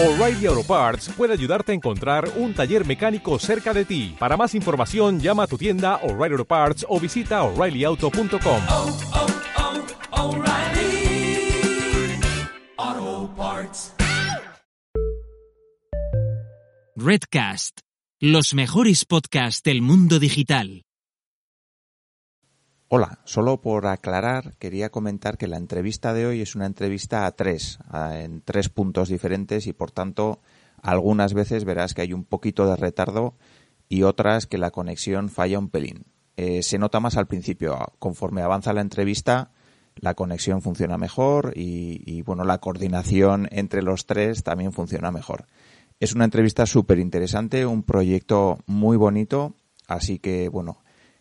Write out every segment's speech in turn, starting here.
O'Reilly Auto Parts puede ayudarte a encontrar un taller mecánico cerca de ti. Para más información, llama a tu tienda O'Reilly Auto Parts o visita oreillyauto.com. oh, oh, Parts. Redcast, los mejores podcasts del mundo digital. Hola, solo por aclarar, quería comentar que la entrevista de hoy es una entrevista a tres, en tres puntos diferentes y por tanto algunas veces verás que hay un poquito de retardo y otras que la conexión falla un pelín. Eh, se nota más al principio, conforme avanza la entrevista la conexión funciona mejor y, y, bueno, la coordinación entre los tres también funciona mejor. Es una entrevista súper interesante, un proyecto muy bonito, así que bueno,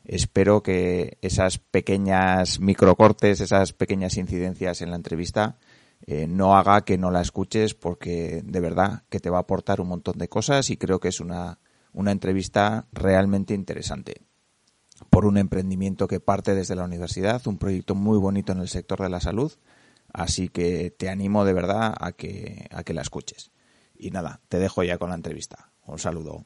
espero que esas pequeñas microcortes, esas pequeñas incidencias en la entrevista eh, no haga que no la escuches porque de verdad que te va a aportar un montón de cosas y creo que es una, una entrevista realmente interesante por un emprendimiento que parte desde la universidad, un proyecto muy bonito en el sector de la salud, así que te animo de verdad a que, a que la escuches. Y nada, te dejo ya con la entrevista. Un saludo.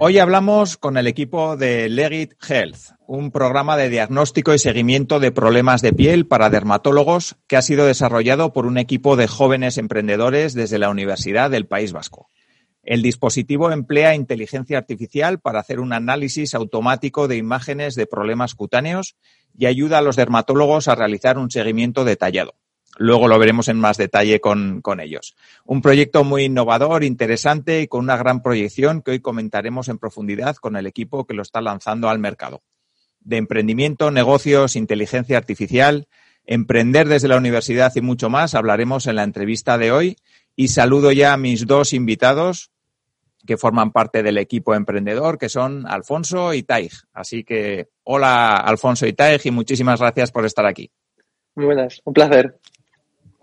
Hoy hablamos con el equipo de Legit Health, un programa de diagnóstico y seguimiento de problemas de piel para dermatólogos que ha sido desarrollado por un equipo de jóvenes emprendedores desde la Universidad del País Vasco. El dispositivo emplea inteligencia artificial para hacer un análisis automático de imágenes de problemas cutáneos y ayuda a los dermatólogos a realizar un seguimiento detallado. Luego lo veremos en más detalle con, con, ellos. Un proyecto muy innovador, interesante y con una gran proyección que hoy comentaremos en profundidad con el equipo que lo está lanzando al mercado. De emprendimiento, negocios, inteligencia artificial, emprender desde la universidad y mucho más hablaremos en la entrevista de hoy. Y saludo ya a mis dos invitados que forman parte del equipo emprendedor, que son Alfonso y Taig. Así que hola Alfonso y Taig y muchísimas gracias por estar aquí. Muy buenas, un placer.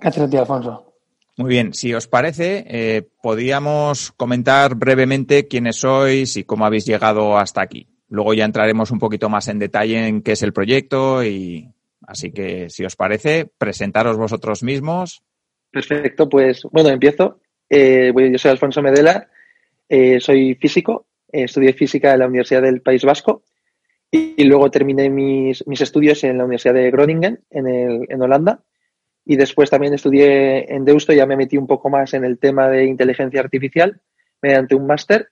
Gracias a ti, Alfonso. Muy bien, si os parece, eh, podríamos comentar brevemente quiénes sois y cómo habéis llegado hasta aquí. Luego ya entraremos un poquito más en detalle en qué es el proyecto y así que si os parece, presentaros vosotros mismos. Perfecto, pues bueno, empiezo. Eh, yo soy Alfonso Medela, eh, soy físico, estudié física en la Universidad del País Vasco y, y luego terminé mis, mis, estudios en la Universidad de Groningen, en, el, en Holanda y después también estudié en Deusto, ya me metí un poco más en el tema de inteligencia artificial mediante un máster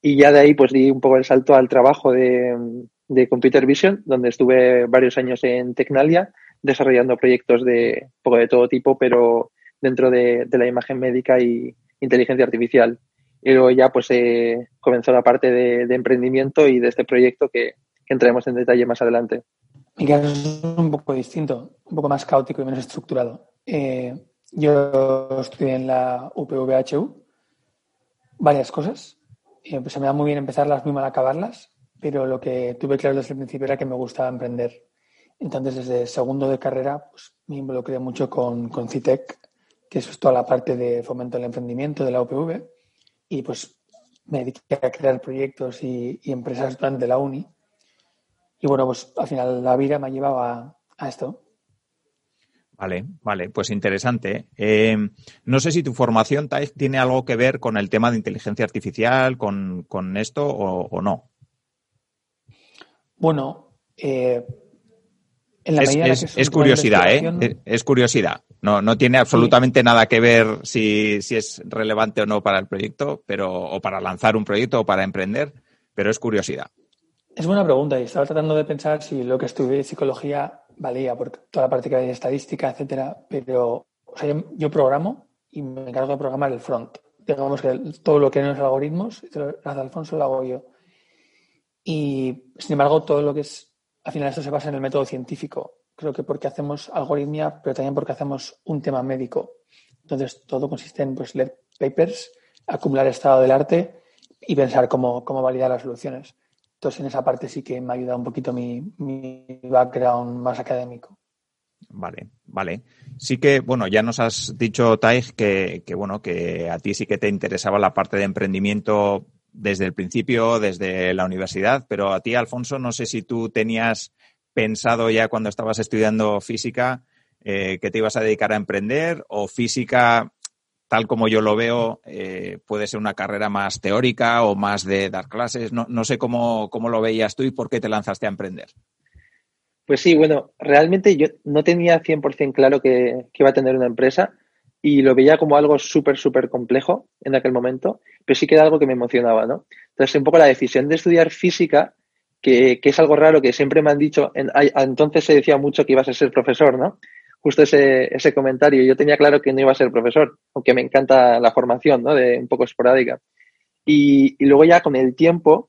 y ya de ahí pues di un poco el salto al trabajo de, de Computer Vision, donde estuve varios años en Tecnalia desarrollando proyectos de poco de todo tipo, pero dentro de, de la imagen médica y inteligencia artificial. Y luego ya pues eh, comenzó la parte de, emprendimiento y de este proyecto que entraremos en detalle más adelante. Mi caso es un poco distinto, un poco más caótico y menos estructurado. Eh, yo estudié en la UPVHU varias cosas. Eh, pues se me da muy bien empezarlas, muy mal acabarlas, pero lo que tuve claro desde el principio era que me gustaba emprender. Entonces, desde segundo de carrera, pues me involucré mucho con, con CITEC, que es toda la parte de fomento del emprendimiento de la UPV, y pues me dediqué a crear proyectos y, y empresas durante la uni. Y bueno, pues al final la vida me ha llevado a, a esto. Vale, vale, pues interesante. Eh, no sé si tu formación tiene algo que ver con el tema de inteligencia artificial, con, con esto o, o, no. Bueno, eh, en la es, medida es, que es, es curiosidad, ¿eh? Es, es, curiosidad. No, no tiene absolutamente sí. nada que ver si, si es relevante o no para el proyecto, pero, o para lanzar un proyecto o para emprender, pero es curiosidad. Es buena pregunta y estaba tratando de pensar si lo que estudié psicología valía por toda la parte que de estadística, etcétera, pero o sea, yo, programo y me encargo de programar el front. Digamos que todo lo que no es algoritmos, lo hace Alfonso, lo hago yo. Y sin embargo, todo lo que es, al final, esto se basa en el método científico. Creo que porque hacemos algoritmia, pero también porque hacemos un tema médico. Entonces, todo consiste en pues, leer papers, acumular estado del arte y pensar cómo, cómo validar las soluciones. Entonces, en esa parte sí que me ha ayudado un poquito mi, background más académico. Vale, vale. Sí que, bueno, ya nos has dicho, Taig, que, que, bueno, que a ti sí que te interesaba la parte de emprendimiento desde el principio, desde la universidad, pero a ti, Alfonso, no sé si tú tenías pensado ya cuando estabas estudiando física eh, que te ibas a dedicar a emprender o física, tal como yo lo veo, eh, puede ser una carrera más teórica o más de dar clases. No, no sé cómo, cómo lo veías tú y por qué te lanzaste a emprender. Pues sí, bueno, realmente yo no tenía 100% claro que, que, iba a tener una empresa y lo veía como algo súper, súper complejo en aquel momento, pero sí que era algo que me emocionaba, ¿no? Entonces, un poco la decisión de estudiar física, que, que es algo raro que siempre me han dicho, en, entonces se decía mucho que ibas a ser profesor, ¿no? Justo ese, ese comentario. Yo tenía claro que no iba a ser profesor, aunque me encanta la formación, ¿no? De un poco esporádica. Y, y luego ya con el tiempo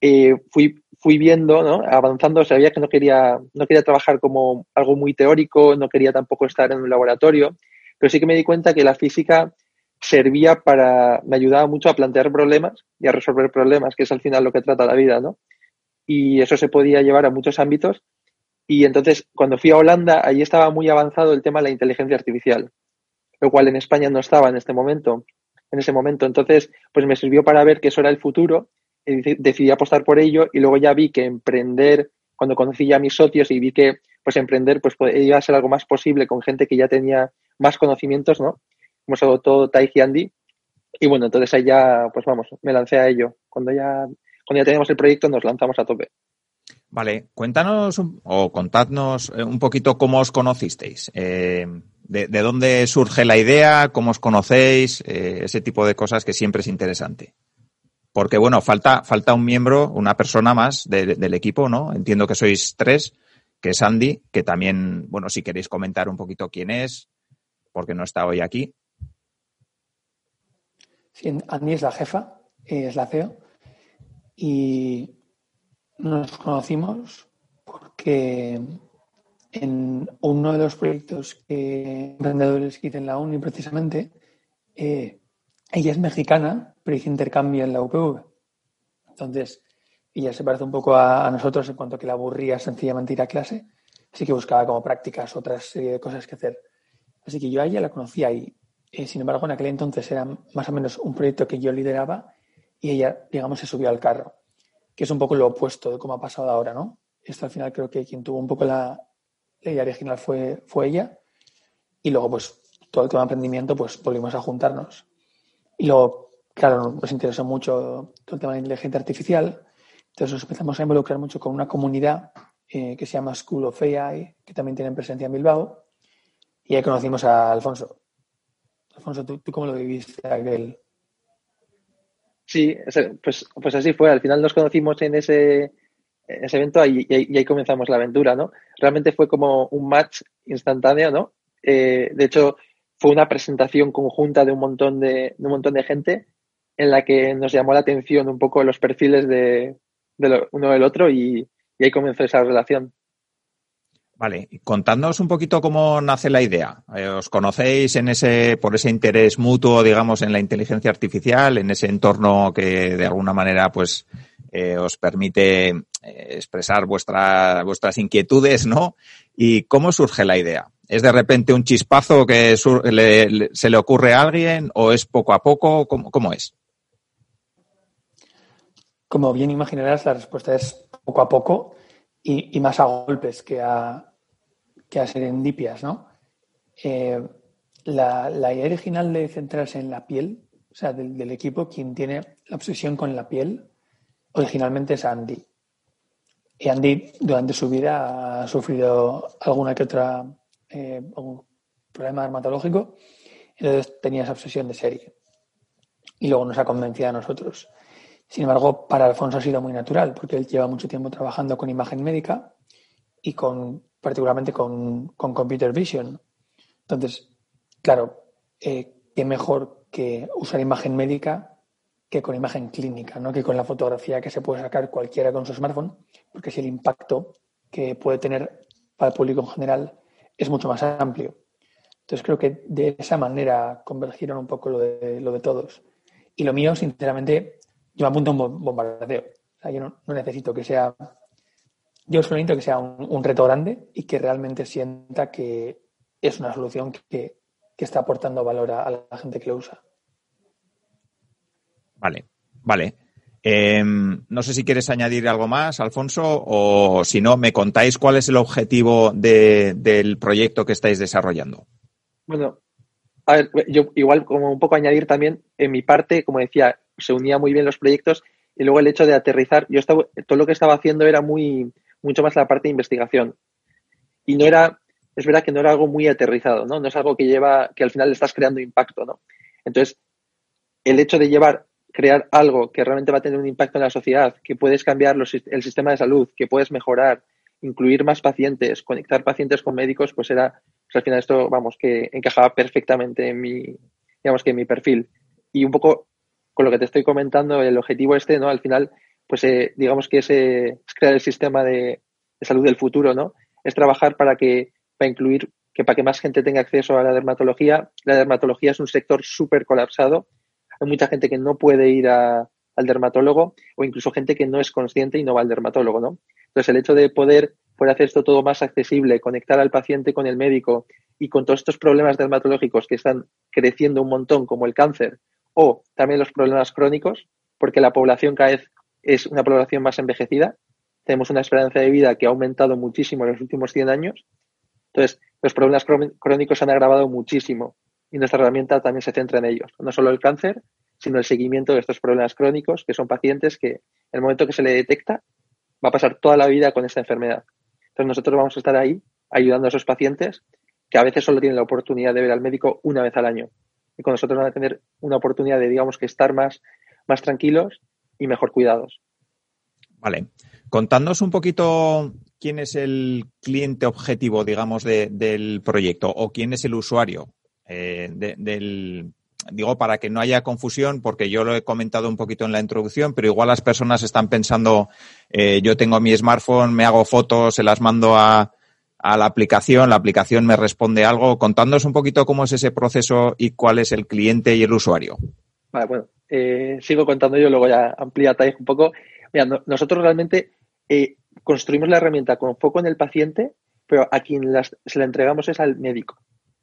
eh, fui fui viendo, ¿no? avanzando, sabía que no quería, no quería trabajar como algo muy teórico, no quería tampoco estar en un laboratorio, pero sí que me di cuenta que la física servía para, me ayudaba mucho a plantear problemas y a resolver problemas, que es al final lo que trata la vida, ¿no? Y eso se podía llevar a muchos ámbitos. Y entonces, cuando fui a Holanda, allí estaba muy avanzado el tema de la inteligencia artificial, lo cual en España no estaba en este momento, en ese momento. Entonces, pues me sirvió para ver que eso era el futuro decidí apostar por ello y luego ya vi que emprender, cuando conocí ya a mis socios y vi que pues emprender pues iba a ser algo más posible con gente que ya tenía más conocimientos, ¿no? Como sobre todo Tai y Andy. Y bueno, entonces ahí ya, pues vamos, me lancé a ello. Cuando ya, cuando ya teníamos el proyecto nos lanzamos a tope. Vale, cuéntanos o contadnos eh, un poquito cómo os conocisteis. Eh, de, de, dónde surge la idea? ¿Cómo os conocéis? Eh, ese tipo de cosas que siempre es interesante. Porque, bueno, falta, falta un miembro, una persona más de, del equipo, ¿no? Entiendo que sois tres, que es Andy, que también, bueno, si queréis comentar un poquito quién es, porque no está hoy aquí. Sí, Andy es la jefa, es la CEO, y nos conocimos porque en uno de los proyectos que emprendedores hice en la uni precisamente, eh, ella es mexicana, pero hizo intercambio en la UPV. Entonces, ella se parece un poco a, nosotros en cuanto a que la aburría sencillamente ir a clase, así que buscaba como prácticas, otras serie de cosas que hacer. Así que yo a ella la conocía y, eh, sin embargo, en aquel entonces era más o menos un proyecto que yo lideraba y ella, digamos, se subió al carro, que es un poco lo opuesto de cómo ha pasado ahora, ¿no? Esto al final creo que quien tuvo un poco la, la idea original fue, fue ella y luego, pues, todo el tema de emprendimiento, pues volvimos a juntarnos y luego, claro, nos interesó mucho todo el tema de inteligencia artificial. Entonces nos empezamos a involucrar mucho con una comunidad eh, que se llama School of AI, que también tiene presencia en Bilbao. Y ahí conocimos a Alfonso. Alfonso, ¿tú, tú cómo lo viviste aquel? Sí, pues, pues así fue. Al final nos conocimos en ese, ese evento y, y, ahí comenzamos la aventura, ¿no? Realmente fue como un match instantáneo, ¿no? Eh, de hecho, fue una presentación conjunta de un montón de, de, un montón de gente en la que nos llamó la atención un poco los perfiles de, de lo, uno del otro y, y, ahí comenzó esa relación. Vale, contadnos un poquito cómo nace la idea. Eh, ¿Os conocéis en ese, por ese interés mutuo, digamos, en la inteligencia artificial, en ese entorno que de alguna manera, pues, eh, os permite eh, expresar vuestra, vuestras inquietudes, ¿no? ¿Y cómo surge la idea? ¿Es de repente un chispazo que le, se le ocurre a alguien o es poco a poco? ¿Cómo, cómo es? Como bien imaginarás, la respuesta es poco a poco y más a golpes que a, que a serendipias, ¿no? Eh, la, idea original de centrarse en la piel, o sea, del, equipo, quien tiene la obsesión con la piel, originalmente es Andy. Y Andy durante su vida ha sufrido alguna que otra eh, un problema dermatológico, entonces tenía esa obsesión de serie. Y luego nos ha convencido a nosotros. Sin embargo, para Alfonso ha sido muy natural, porque él lleva mucho tiempo trabajando con imagen médica y con, particularmente con, con computer vision. Entonces, claro, eh, qué mejor que usar imagen médica que con imagen clínica, ¿no? que con la fotografía que se puede sacar cualquiera con su smartphone, porque si el impacto que puede tener para el público en general es mucho más amplio. Entonces creo que de esa manera convergieron un poco lo de, lo de todos. Y lo mío, sinceramente, yo me apunto a un bombardeo. sea, yo no necesito que sea, yo solo necesito que sea un, un reto grande y que realmente sienta que es una solución que, que está aportando valor a, a la gente que lo usa. Vale, vale. Eh, no sé si quieres añadir algo más, Alfonso, o si no, me contáis cuál es el objetivo de- del proyecto que estáis desarrollando. Bueno, a ver, yo igual como un poco añadir también, en mi parte, como decía, se unía muy bien los proyectos y luego el hecho de aterrizar, yo estaba, todo lo que estaba haciendo era muy, mucho más la parte de investigación. Y no era, es verdad que no era algo muy aterrizado, ¿no? No es algo que lleva, que al final estás creando impacto, ¿no? Entonces, el hecho de llevar, crear algo que realmente va a tener un impacto en la sociedad, que puedes cambiar los, el sistema de salud, que puedes mejorar, incluir más pacientes, conectar pacientes con médicos, pues era, pues al final esto, vamos, que encajaba perfectamente en mi, digamos que en mi perfil. Y un poco con lo que te estoy comentando, el objetivo este, ¿no? Al final, pues eh, digamos que es, crear el sistema de, salud del futuro, ¿no? Es trabajar para que, para incluir, que para que más gente tenga acceso a la dermatología. La dermatología es un sector súper colapsado. Hay mucha gente que no puede ir al dermatólogo o incluso gente que no es consciente y no va al dermatólogo, ¿no? Entonces, el hecho de poder, poder hacer esto todo más accesible, conectar al paciente con el médico y con todos estos problemas dermatológicos que están creciendo un montón, como el cáncer, o también los problemas crónicos, porque la población cada vez es una población más envejecida. Tenemos una esperanza de vida que ha aumentado muchísimo en los últimos 100 años. Entonces, los problemas crónicos se han agravado muchísimo y nuestra herramienta también se centra en ellos. No solo el cáncer, sino el seguimiento de estos problemas crónicos, que son pacientes que en el momento que se le detecta va a pasar toda la vida con esta enfermedad. Entonces nosotros vamos a estar ahí ayudando a esos pacientes que a veces solo tienen la oportunidad de ver al médico una vez al año. Y con nosotros van a tener una oportunidad de, digamos, que estar más, más tranquilos y mejor cuidados. Vale. Contándonos un poquito quién es el cliente objetivo, digamos, de, del proyecto o quién es el usuario eh, de, del, digo, para que no haya confusión, porque yo lo he comentado un poquito en la introducción, pero igual las personas están pensando, eh, yo tengo mi smartphone, me hago fotos, se las mando a, a, la aplicación, la aplicación me responde algo. Contándonos un poquito cómo es ese proceso y cuál es el cliente y el usuario. Vale, bueno, eh, sigo contando yo, luego ya amplía Thais un poco. Mira, no, nosotros realmente eh, construimos la herramienta con foco en el paciente, pero a quien se la entregamos es al médico.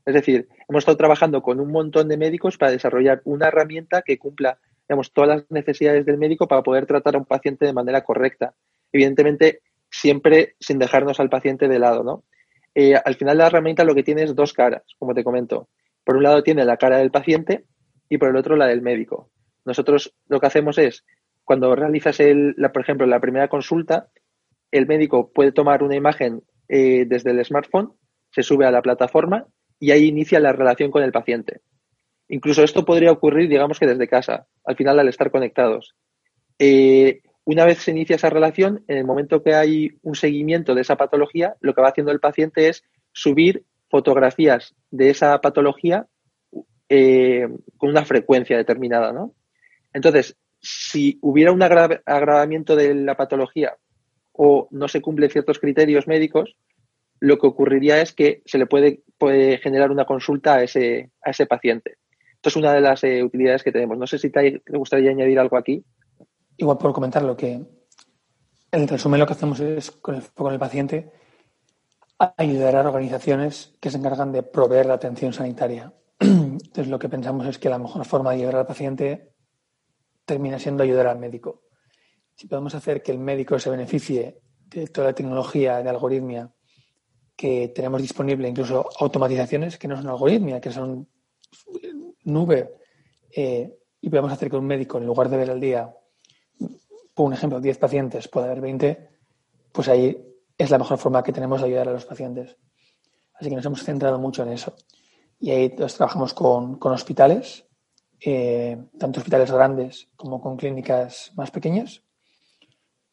Es decir, hemos estado trabajando con un montón de médicos para desarrollar una herramienta que cumpla digamos, todas las necesidades del médico para poder tratar a un paciente de manera correcta. Evidentemente, siempre sin dejarnos al paciente de lado, ¿no? Eh, al final la herramienta lo que tiene es dos caras, como te comento. Por un lado tiene la cara del paciente y por el otro la del médico. Nosotros lo que hacemos es, cuando realizas, el, por ejemplo, la primera consulta, el médico puede tomar una imagen eh, desde el smartphone, se sube a la plataforma y ahí inicia la relación con el paciente. Incluso esto podría ocurrir, digamos que desde casa, al final al estar conectados. Eh, una vez se inicia esa relación, en el momento que hay un seguimiento de esa patología, lo que va haciendo el paciente es subir fotografías de esa patología eh, con una frecuencia determinada, ¿no? Entonces, si hubiera un agra agravamiento de la patología o no se cumplen ciertos criterios médicos, lo que ocurriría es que se le puede, generar una consulta a ese, a ese paciente. Esto es una de las eh, utilidades que tenemos. No sé si te, gustaría añadir algo aquí. Igual por comentar lo que, en resumen, lo que hacemos es, con el, con el paciente, ayudar a organizaciones que se encargan de proveer la atención sanitaria. Entonces, lo que pensamos es que la mejor forma de ayudar al paciente termina siendo ayudar al médico. Si podemos hacer que el médico se beneficie de toda la tecnología de algoritmia que tenemos disponible, incluso automatizaciones que no son algoritmia, que son nube, eh, y podemos hacer que un médico, en lugar de ver al día, por un ejemplo, 10 pacientes, pueda ver 20, pues ahí es la mejor forma que tenemos de ayudar a los pacientes. Así que nos hemos centrado mucho en eso. Y ahí pues, trabajamos con, con hospitales, eh, tanto hospitales grandes como con clínicas más pequeñas,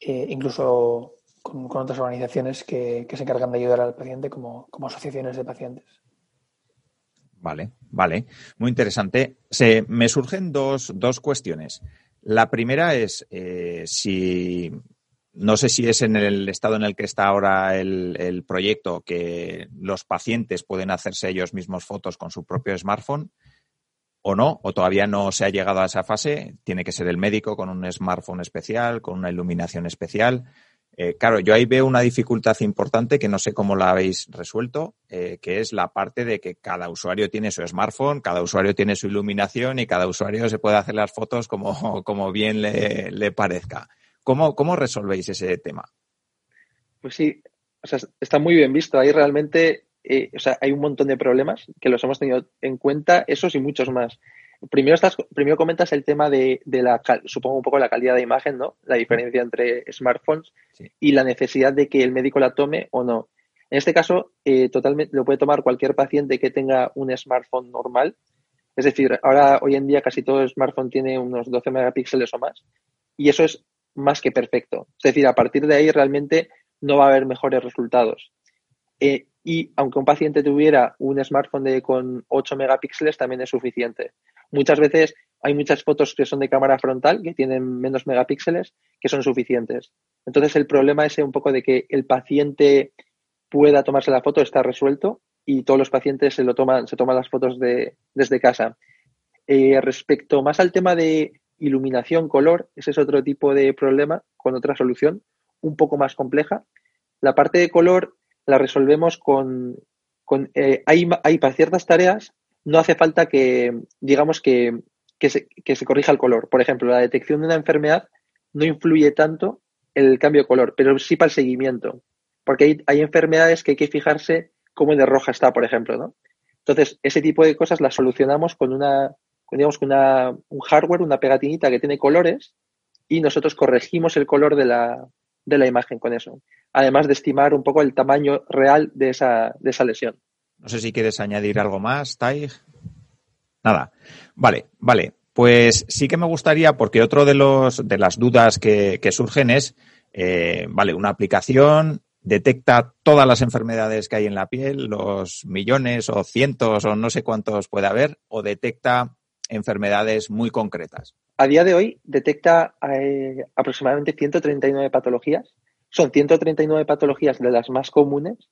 eh, incluso con, otras organizaciones que, se encargan de ayudar al paciente, como, como asociaciones de pacientes. Vale, vale. Muy interesante. Se, me surgen dos, dos cuestiones. La primera es eh, si no sé si es en el estado en el que está ahora el, el, proyecto que los pacientes pueden hacerse ellos mismos fotos con su propio smartphone. O no, o todavía no se ha llegado a esa fase. Tiene que ser el médico con un smartphone especial, con una iluminación especial. Eh, claro, yo ahí veo una dificultad importante que no sé cómo la habéis resuelto, eh, que es la parte de que cada usuario tiene su smartphone, cada usuario tiene su iluminación y cada usuario se puede hacer las fotos como, como bien le, le parezca. ¿Cómo, ¿Cómo resolvéis ese tema? Pues sí, o sea, está muy bien visto. Ahí realmente eh, o sea, hay un montón de problemas que los hemos tenido en cuenta, esos y muchos más. Primero, estás, primero comentas el tema de, de la, supongo un poco la calidad de imagen, ¿no? La diferencia entre smartphones Sí. y la necesidad de que el médico la tome o no. En este caso, eh, totalmente lo puede tomar cualquier paciente que tenga un smartphone normal. Es decir, ahora hoy en día casi todo smartphone tiene unos 12 megapíxeles o más y eso es más que perfecto. Es decir, a partir de ahí realmente no va a haber mejores resultados. Eh, y aunque un paciente tuviera un smartphone de, con 8 megapíxeles, también es suficiente. Muchas veces hay muchas fotos que son de cámara frontal, que tienen menos megapíxeles, que son suficientes. Entonces, el problema es un poco de que el paciente pueda tomarse la foto está resuelto y todos los pacientes se lo toman, se toman las fotos de, desde casa. Eh, respecto más al tema de iluminación, color, ese es otro tipo de problema con otra solución un poco más compleja. La parte de color la resolvemos con, con eh, hay, hay, para ciertas tareas no hace falta que, digamos, que, que, se, que se corrija el color. Por ejemplo, la detección de una enfermedad no influye tanto el cambio de color, pero sí para el seguimiento. Porque hay, hay enfermedades que hay que fijarse cómo de roja está, por ejemplo, ¿no? Entonces, ese tipo de cosas las solucionamos con una, digamos, con una, un hardware, una pegatinita que tiene colores y nosotros corregimos el color de la, de la imagen con eso. Además de estimar un poco el tamaño real de esa, de esa lesión. No sé si quieres añadir algo más, Tai. Nada. Vale, vale. Pues sí que me gustaría, porque otro de los de las dudas que, que surgen es, eh, vale, una aplicación detecta todas las enfermedades que hay en la piel, los millones o cientos o no sé cuántos puede haber, o detecta enfermedades muy concretas. A día de hoy detecta eh, aproximadamente 139 patologías. Son 139 patologías de las más comunes.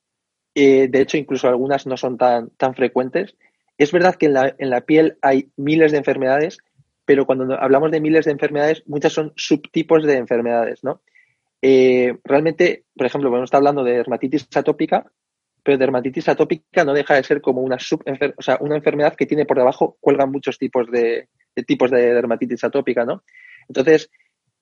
Eh, de hecho, incluso algunas no son tan, tan frecuentes. Es verdad que en la, en la piel hay miles de enfermedades, pero cuando hablamos de miles de enfermedades, muchas son subtipos de enfermedades, ¿no? Eh, realmente, por ejemplo, bueno, está hablando de dermatitis atópica, pero dermatitis atópica no deja de ser como una sub, o sea, una enfermedad que tiene por debajo, cuelgan muchos tipos de, de tipos de dermatitis atópica, ¿no? Entonces,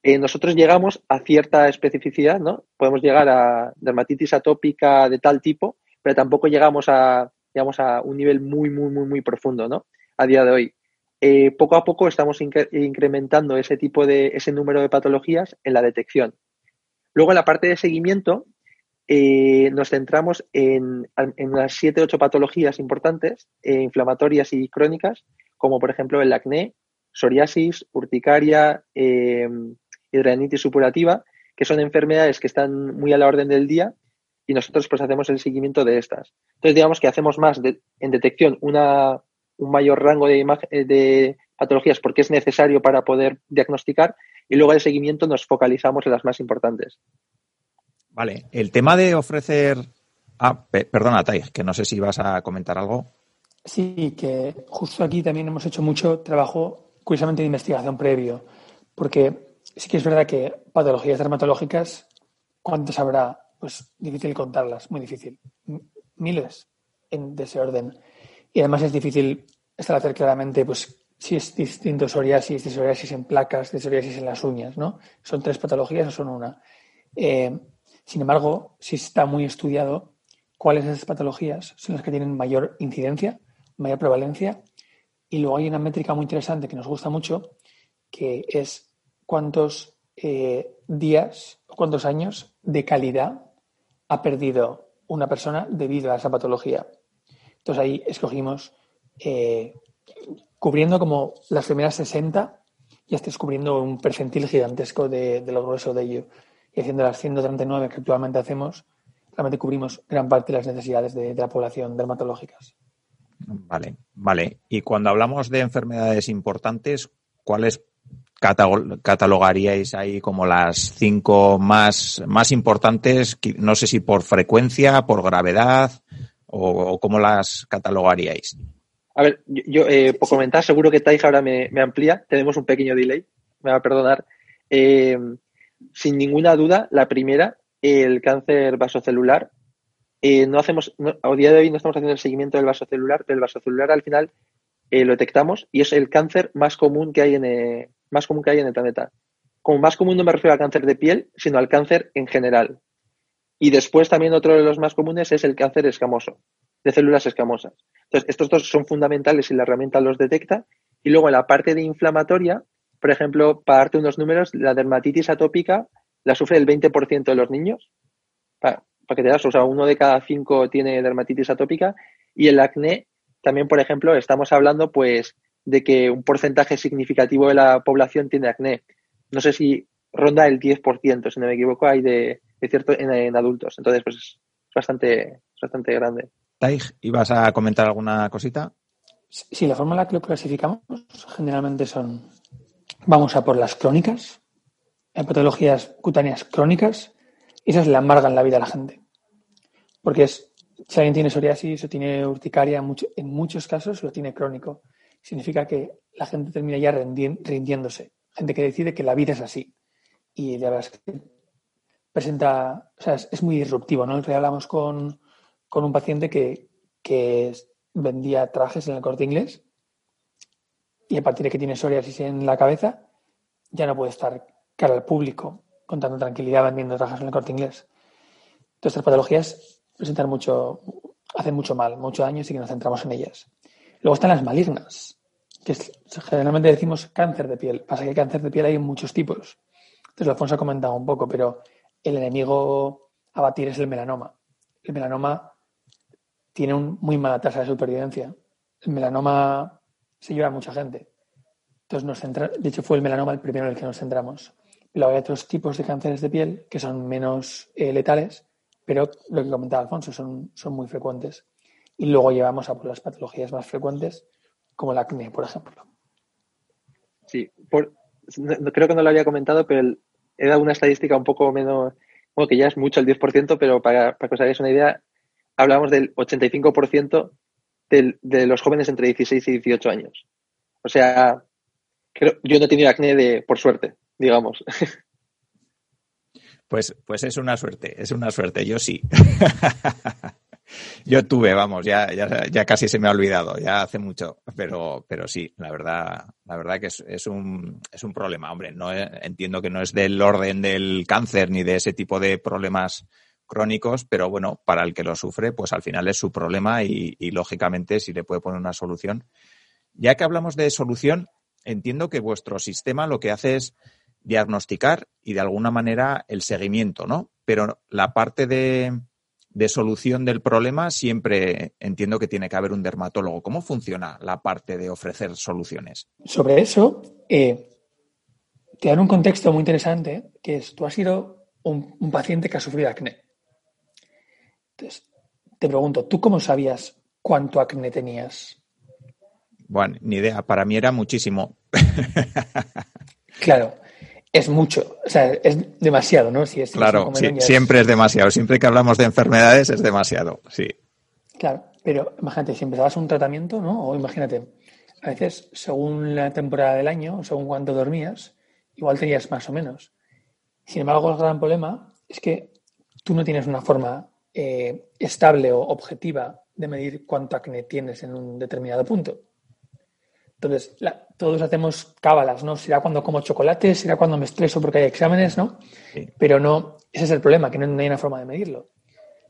eh, nosotros llegamos a cierta especificidad, ¿no? Podemos llegar a dermatitis atópica de tal tipo, pero tampoco llegamos a, digamos, a un nivel muy, muy, muy, muy profundo, ¿no? A día de hoy. Eh, poco a poco estamos incre incrementando ese tipo de, ese número de patologías en la detección. Luego, en la parte de seguimiento, eh, nos centramos en, en unas 7 ocho patologías importantes, inflamatorias y crónicas, como por ejemplo el acné, psoriasis, urticaria, eh, supurativa, que son enfermedades que están muy a la orden del día y nosotros pues hacemos el seguimiento de estas. Entonces digamos que hacemos más de, en detección un mayor rango de, de patologías porque es necesario para poder diagnosticar y luego el seguimiento nos focalizamos en las más importantes. Vale, el tema de ofrecer... Ah, pe perdona, Tai, que no sé si vas a comentar algo. Sí, que justo aquí también hemos hecho mucho trabajo, curiosamente, de investigación previo, porque sí que es verdad que patologías dermatológicas, ¿cuántas habrá? Pues difícil contarlas, muy difícil. Miles en, de ese orden. Y además es difícil establecer claramente pues, si es distinto psoriasis, de psoriasis en placas, de psoriasis en las uñas, ¿no? ¿Son tres patologías o son una? Eh, sin embargo, sí está muy estudiado cuáles de esas patologías son las que tienen mayor incidencia, mayor prevalencia. Y luego hay una métrica muy interesante que nos gusta mucho, que es cuántos eh, días o cuántos años de calidad ha perdido una persona debido a esa patología. Entonces ahí escogimos, eh, cubriendo como las primeras 60, ya estés cubriendo un percentil gigantesco de, de lo grueso de ello. Y haciendo las 139 que actualmente hacemos, realmente cubrimos gran parte de las necesidades de, de la población dermatológicas. Vale, vale. Y cuando hablamos de enfermedades importantes, ¿cuáles catalogaríais ahí como las cinco más, más importantes? No sé si por frecuencia, por gravedad o, cómo las catalogaríais. A ver, yo, eh, por comentar, seguro que Taija ahora me, me amplía. Tenemos un pequeño delay, me va a perdonar. Eh, sin ninguna duda, la primera, el cáncer vasocelular. Eh, no hacemos, no- a día de hoy no estamos haciendo el seguimiento del vasocelular, pero el vasocelular al final eh, lo detectamos y es el cáncer más común que hay en eh, más común que hay en el planeta. Como más común no me refiero al cáncer de piel, sino al cáncer en general. Y después también otro de los más comunes es el cáncer escamoso, de células escamosas. Entonces, estos dos son fundamentales y la herramienta los detecta. Y luego en la parte de inflamatoria, por ejemplo, para darte unos números, la dermatitis atópica la sufre el 20% de los niños. Para que te das, o sea, uno de cada cinco tiene dermatitis atópica. Y el acné, también, por ejemplo, estamos hablando pues de que un porcentaje significativo de la población tiene acné. No sé si ronda el 10%, si no me equivoco, hay de, de cierto en, en adultos. Entonces, pues es bastante, es bastante grande. Taig, ¿ibas a comentar alguna cosita? Sí, la forma en la que lo clasificamos generalmente son, vamos a por las crónicas, patologías cutáneas crónicas, y esas le amargan la vida a la gente. Porque es, si alguien tiene psoriasis o tiene urticaria, mucho- en muchos casos lo tiene crónico. Significa que la gente termina ya rindiéndose. Gente que decide que la vida es así. Y la verdad es que presenta, o sea, es, muy disruptivo, ¿no? Día hablamos con, con un paciente que, que vendía trajes en el corte inglés y a partir de que tiene psoriasis en la cabeza ya no puede estar cara al público con tanta tranquilidad vendiendo trajes en el corte inglés. Entonces, estas patologías presentan mucho, hacen mucho mal, mucho daño, así que nos centramos en ellas. Luego están las malignas, que es- generalmente decimos cáncer de piel. Pasa que cáncer de piel hay muchos tipos. Entonces, Alfonso ha comentado un poco, pero el enemigo a batir es el melanoma. El melanoma tiene una muy mala tasa de supervivencia. El melanoma se lleva a mucha gente. Entonces, nos centra, de hecho, fue el melanoma el primero en el que nos centramos. Luego hay otros tipos de cánceres de piel que son menos eh, letales, pero lo que comentaba Alfonso, son, son muy frecuentes. Y luego llevamos a por las patologías más frecuentes, como el acné, por ejemplo. Sí, por, creo que no lo había comentado, pero el- he dado una estadística un poco menos, bueno, que ya es mucho el 10%, pero para, para que os hagáis una idea, hablamos del 85% del- de los jóvenes entre 16 y 18 años. O sea, creo, yo no he tenido acné de, por suerte, digamos. Pues, pues es una suerte, es una suerte, yo sí. yo tuve, vamos, ya, ya, ya casi se me ha olvidado, ya hace mucho, pero, pero sí, la verdad, la verdad que es, es un, es un problema, hombre, no entiendo que no es del orden del cáncer ni de ese tipo de problemas crónicos, pero bueno, para el que lo sufre, pues al final es su problema y, y lógicamente si le puede poner una solución. Ya que hablamos de solución, entiendo que vuestro sistema lo que hace es diagnosticar y de alguna manera el seguimiento, ¿no? Pero la parte de, de solución del problema siempre entiendo que tiene que haber un dermatólogo. ¿Cómo funciona la parte de ofrecer soluciones? Sobre eso, eh, te dan un contexto muy interesante, que es, tú has sido un, un paciente que ha sufrido acné. Entonces, te pregunto, ¿tú cómo sabías cuánto acné tenías? Bueno, ni idea. Para mí era muchísimo. Claro, es mucho, o sea, es demasiado, ¿no? Si es, Claro, sí, es- siempre es demasiado. Siempre que hablamos de enfermedades es demasiado. Sí. Claro, pero imagínate, si empezabas un tratamiento, ¿no? O imagínate, a veces, según la temporada del año, según cuánto dormías, igual tenías más o menos. Sin embargo, el gran problema es que tú no tienes una forma eh, estable o objetiva de medir cuánto acné tienes en un determinado punto. Entonces, la- todos hacemos cábalas, ¿no? Será cuando como chocolate, será cuando me estreso porque hay exámenes, ¿no? Sí. Pero no, ese es el problema, que no, no hay una forma de medirlo.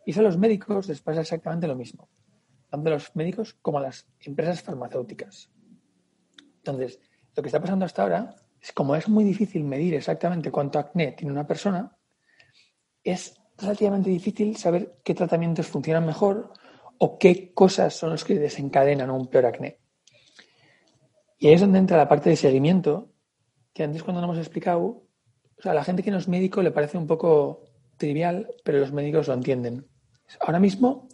Y eso a los médicos les pasa exactamente lo mismo, tanto a los médicos como a las empresas farmacéuticas. Entonces, lo que está pasando hasta ahora es como es muy difícil medir exactamente cuánto acné tiene una persona, es relativamente difícil saber qué tratamientos funcionan mejor o qué cosas son los que desencadenan un peor acné. Y ahí es donde entra la parte de seguimiento, que antes cuando no hemos explicado, o sea, a la gente que no es médico le parece un poco trivial, pero los médicos lo entienden. Ahora mismo,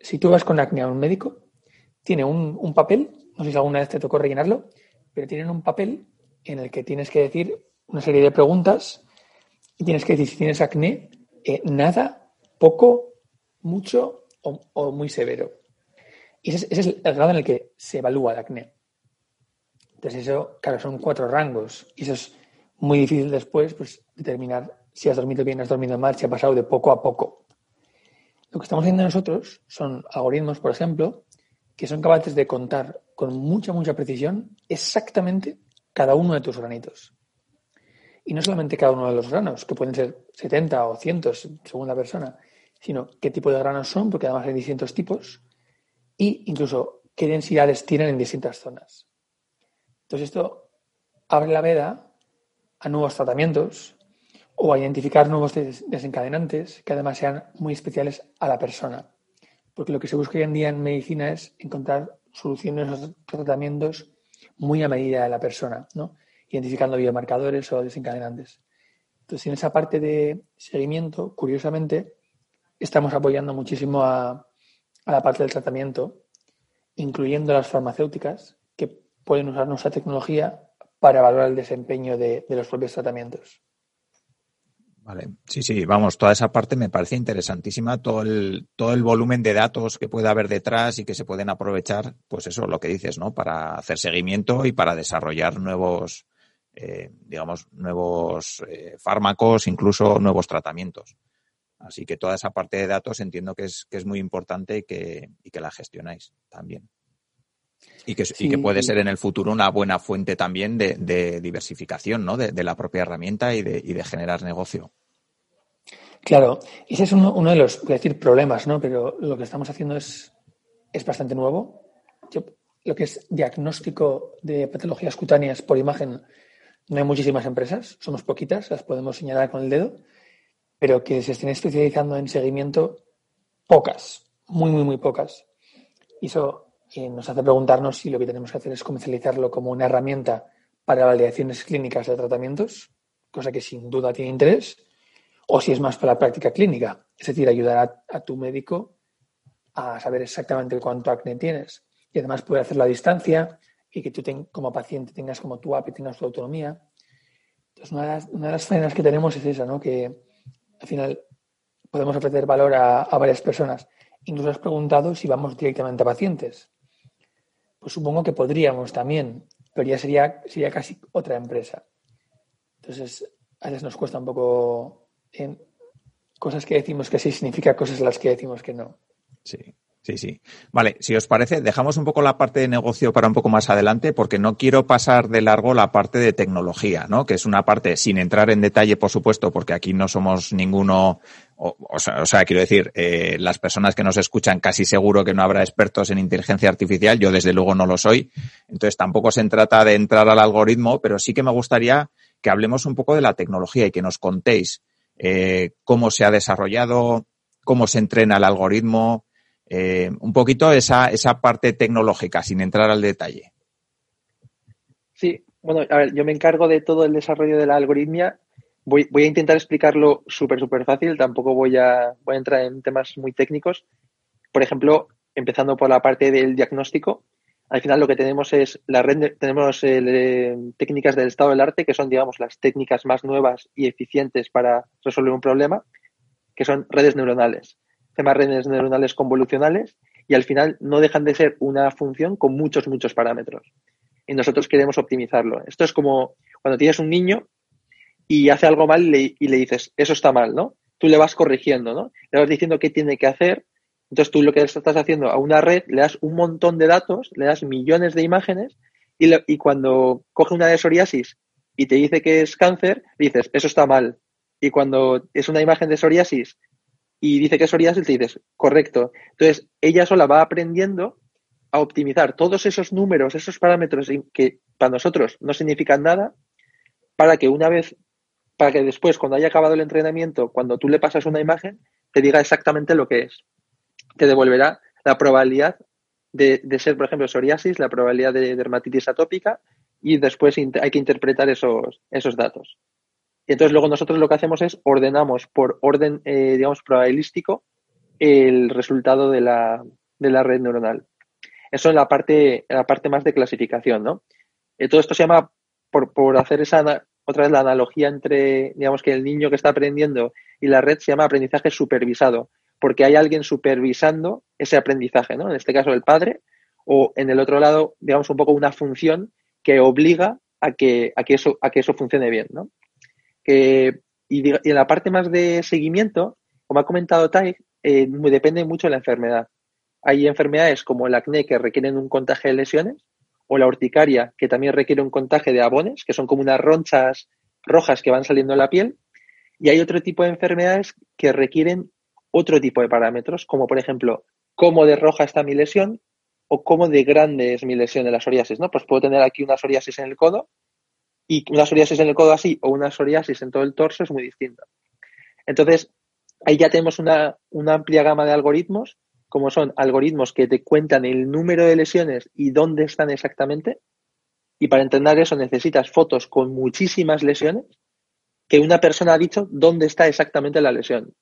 si tú vas con acné a un médico, tiene un, un papel, no sé si alguna vez te tocó rellenarlo, pero tienen un papel en el que tienes que decir una serie de preguntas y tienes que decir si tienes acné, eh, nada, poco, mucho o, muy severo. Y ese, ese es el grado en el que se evalúa el acné. Entonces eso, claro, son cuatro rangos y eso es muy difícil después pues, determinar si has dormido bien, has dormido mal, si ha pasado de poco a poco. Lo que estamos haciendo nosotros son algoritmos, por ejemplo, que son capaces de contar con mucha, mucha precisión exactamente cada uno de tus granitos. Y no solamente cada uno de los granos, que pueden ser 70 o 100 según la persona, sino qué tipo de granos son, porque además hay distintos tipos, y incluso qué densidades tienen en distintas zonas. Entonces esto abre la veda a nuevos tratamientos o a identificar nuevos desencadenantes que además sean muy especiales a la persona. Porque lo que se busca hoy en día en medicina es encontrar soluciones o tratamientos muy a medida de la persona, ¿no? identificando biomarcadores o desencadenantes. Entonces, en esa parte de seguimiento, curiosamente, estamos apoyando muchísimo a, a la parte del tratamiento, incluyendo las farmacéuticas, pueden usar nuestra tecnología para evaluar el desempeño de, los propios tratamientos. Vale, sí, sí, vamos, toda esa parte me parece interesantísima, todo el, todo el volumen de datos que puede haber detrás y que se pueden aprovechar, pues eso, lo que dices, ¿no? Para hacer seguimiento y para desarrollar nuevos, eh, digamos, nuevos eh, fármacos, incluso nuevos tratamientos. Así que toda esa parte de datos entiendo que es, que es muy importante y que, y que la gestionáis también. Y que, que, puede ser en el futuro una buena fuente también de, diversificación ¿no? de, la propia herramienta y de, generar negocio. Claro, ese es uno, de los, voy a decir, problemas, ¿no? Pero lo que estamos haciendo es, es bastante nuevo. lo que es diagnóstico de patologías cutáneas por imagen, no hay muchísimas empresas, somos poquitas, las podemos señalar con el dedo, pero que se estén especializando en seguimiento, pocas, muy, muy, muy pocas. Y eso nos hace preguntarnos si lo que tenemos que hacer es comercializarlo como una herramienta para validaciones clínicas de tratamientos, cosa que sin duda tiene interés, o si es más para la práctica clínica, es decir, ayudar a, tu médico a saber exactamente cuánto acné tienes y además poder hacerlo a distancia y que tú como paciente tengas como tu app y tengas tu autonomía. Entonces, una de las, una faenas que tenemos es esa, ¿no? que al final podemos ofrecer valor a, a varias personas. Incluso has preguntado si vamos directamente a pacientes. Pues supongo que podríamos también, pero ya sería, sería casi otra empresa. Entonces, a veces nos cuesta un poco en cosas que decimos que sí significa cosas las que decimos que no. Sí. Sí, sí. Vale, si os parece, dejamos un poco la parte de negocio para un poco más adelante, porque no quiero pasar de largo la parte de tecnología, ¿no? Que es una parte, sin entrar en detalle, por supuesto, porque aquí no somos ninguno, o, sea, quiero decir, eh, las personas que nos escuchan casi seguro que no habrá expertos en inteligencia artificial, yo desde luego no lo soy, entonces tampoco se trata de entrar al algoritmo, pero sí que me gustaría que hablemos un poco de la tecnología y que nos contéis eh, cómo se ha desarrollado, cómo se entrena el algoritmo, eh, un poquito esa, esa parte tecnológica, sin entrar al detalle. Sí, bueno, a ver, yo me encargo de todo el desarrollo de la algoritmia. Voy, voy a intentar explicarlo súper, súper fácil, tampoco voy a, voy a entrar en temas muy técnicos. Por ejemplo, empezando por la parte del diagnóstico, al final lo que tenemos es la red, tenemos eh, técnicas del estado del arte, que son, digamos, las técnicas más nuevas y eficientes para resolver un problema, que son redes neuronales temas redes neuronales convolucionales y al final no dejan de ser una función con muchos, muchos parámetros. Y nosotros queremos optimizarlo. Esto es como cuando tienes un niño y hace algo mal y le, dices, eso está mal, ¿no? Tú le vas corrigiendo, ¿no? Le vas diciendo qué tiene que hacer. Entonces tú lo que estás haciendo a una red, le das un montón de datos, le das millones de imágenes y, y cuando coge una de psoriasis y te dice que es cáncer, dices, eso está mal. Y cuando es una imagen de psoriasis y dice que es psoriasis, te dices, correcto. Entonces, ella sola va aprendiendo a optimizar todos esos números, esos parámetros que para nosotros no significan nada, para que una vez, para que después, cuando haya acabado el entrenamiento, cuando tú le pasas una imagen, te diga exactamente lo que es. Te devolverá la probabilidad de, de ser, por ejemplo, psoriasis, la probabilidad de dermatitis atópica, y después hay que interpretar esos, esos datos. Entonces luego nosotros lo que hacemos es ordenamos por orden, eh, digamos, probabilístico el resultado de la, de la red neuronal. Eso es la parte, la parte más de clasificación, ¿no? Eh, todo esto se llama, por, por hacer esa, otra vez la analogía entre, digamos, que el niño que está aprendiendo y la red se llama aprendizaje supervisado, porque hay alguien supervisando ese aprendizaje, ¿no? En este caso el padre, o en el otro lado, digamos, un poco una función que obliga a que, a que, eso, a que eso funcione bien, ¿no? Que, y, en la parte más de seguimiento, como ha comentado Tai, eh, depende mucho de la enfermedad. Hay enfermedades como el acné que requieren un contagio de lesiones, o la urticaria que también requiere un contagio de abones, que son como unas ronchas rojas que van saliendo de la piel. Y hay otro tipo de enfermedades que requieren otro tipo de parámetros, como por ejemplo, cómo de roja está mi lesión o cómo de grande es mi lesión de la psoriasis, ¿no? Pues puedo tener aquí una psoriasis en el codo y una psoriasis en el codo así o una psoriasis en todo el torso es muy distinta. Entonces, ahí ya tenemos una, una amplia gama de algoritmos, como son algoritmos que te cuentan el número de lesiones y dónde están exactamente. Y para entender eso necesitas fotos con muchísimas lesiones que una persona ha dicho dónde está exactamente la lesión.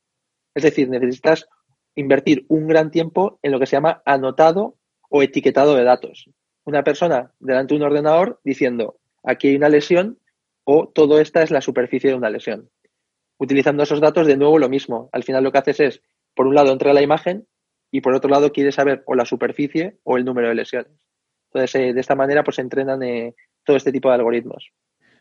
Es decir, necesitas invertir un gran tiempo en lo que se llama anotado o etiquetado de datos. Una persona delante de un ordenador diciendo, aquí hay una lesión o todo esta es la superficie de una lesión. Utilizando esos datos, de nuevo lo mismo. Al final lo que haces es, por un lado, entra la imagen y por otro lado, quieres saber o la superficie o el número de lesiones. Entonces, eh, de esta manera, pues entrenan eh, todo este tipo de algoritmos.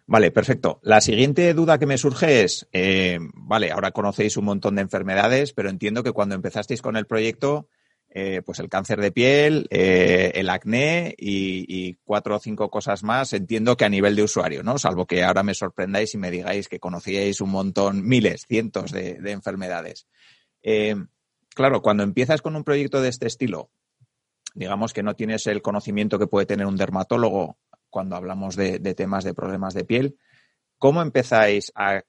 Vale, perfecto. La siguiente duda que me surge es, eh, vale, ahora conocéis un montón de enfermedades, pero entiendo que cuando empezasteis con el proyecto eh, pues el cáncer de piel, eh, el acné y, cuatro o cinco cosas más, entiendo que a nivel de usuario, ¿no? Salvo que ahora me sorprendáis y me digáis que conocíais un montón, miles, cientos de, enfermedades. Eh, claro, cuando empiezas con un proyecto de este estilo, digamos que no tienes el conocimiento que puede tener un dermatólogo cuando hablamos de, temas de problemas de piel, ¿cómo empezáis a,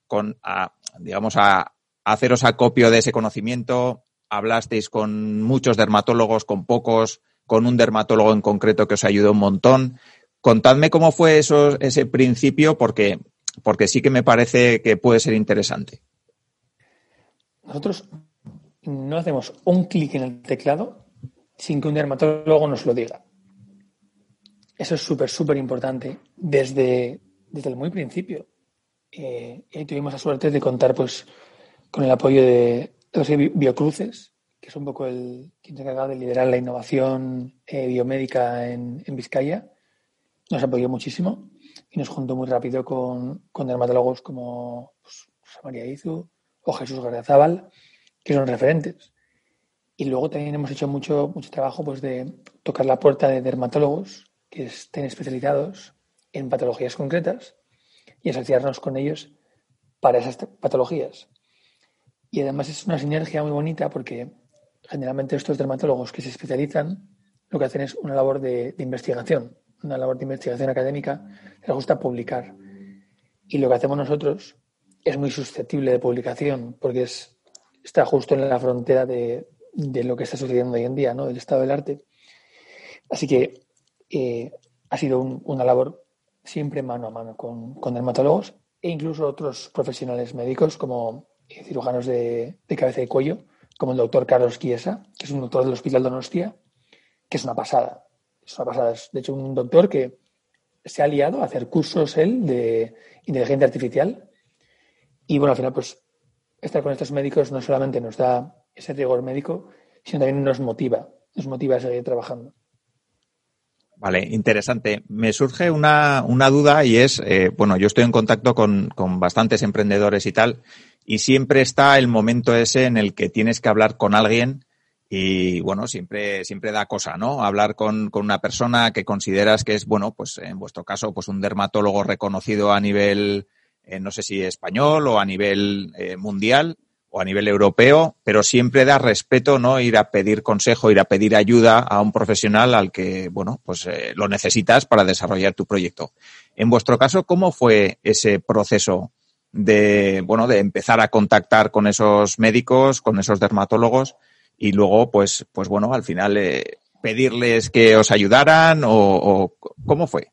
a digamos, a haceros acopio de ese conocimiento? Hablasteis con muchos dermatólogos, con pocos, con un dermatólogo en concreto que os ayudó un montón. Contadme cómo fue eso, ese principio, porque, porque sí que me parece que puede ser interesante. Nosotros no hacemos un clic en el teclado sin que un dermatólogo nos lo diga. Eso es súper, súper importante desde, desde el muy principio. Eh, y tuvimos la suerte de contar pues, con el apoyo de, Biocruces, que es un poco el quien se encarga de liderar la innovación eh, biomédica en, Vizcaya, nos apoyó muchísimo y nos juntó muy rápido con, dermatólogos como pues, María Izu o Jesús Gardiazabal, que son referentes. Y luego también hemos hecho mucho, mucho trabajo pues, de tocar la puerta de dermatólogos que estén especializados en patologías concretas y asociarnos con ellos para esas patologías. Y además es una sinergia muy bonita porque generalmente estos dermatólogos que se especializan lo que hacen es una labor de, investigación, una labor de investigación académica, les gusta publicar. Y lo que hacemos nosotros es muy susceptible de publicación porque es, está justo en la frontera de, lo que está sucediendo hoy en día, ¿no? del estado del arte. Así que eh, ha sido una labor siempre mano a mano con, con dermatólogos e incluso otros profesionales médicos como cirujanos de, cabeza y cuello, como el doctor Carlos Chiesa, que es un doctor del Hospital Donostia, que es una pasada. Es una pasada. Es, de hecho, un doctor que se ha aliado a hacer cursos él de inteligencia artificial. Y bueno, al final, pues estar con estos médicos no solamente nos da ese rigor médico, sino también nos motiva, nos motiva a seguir trabajando. Vale, interesante. Me surge una, duda y es, eh, bueno, yo estoy en contacto con, con, bastantes emprendedores y tal, y siempre está el momento ese en el que tienes que hablar con alguien y, bueno, siempre, siempre da cosa, ¿no? Hablar con, con una persona que consideras que es, bueno, pues en vuestro caso, pues un dermatólogo reconocido a nivel, eh, no sé si español o a nivel eh, mundial o a nivel europeo, pero siempre da respeto, ¿no? Ir a pedir consejo, ir a pedir ayuda a un profesional al que, bueno, pues eh, lo necesitas para desarrollar tu proyecto. En vuestro caso, ¿cómo fue ese proceso de, bueno, de empezar a contactar con esos médicos, con esos dermatólogos y luego, pues, pues bueno, al final eh, pedirles que os ayudaran o, o cómo fue?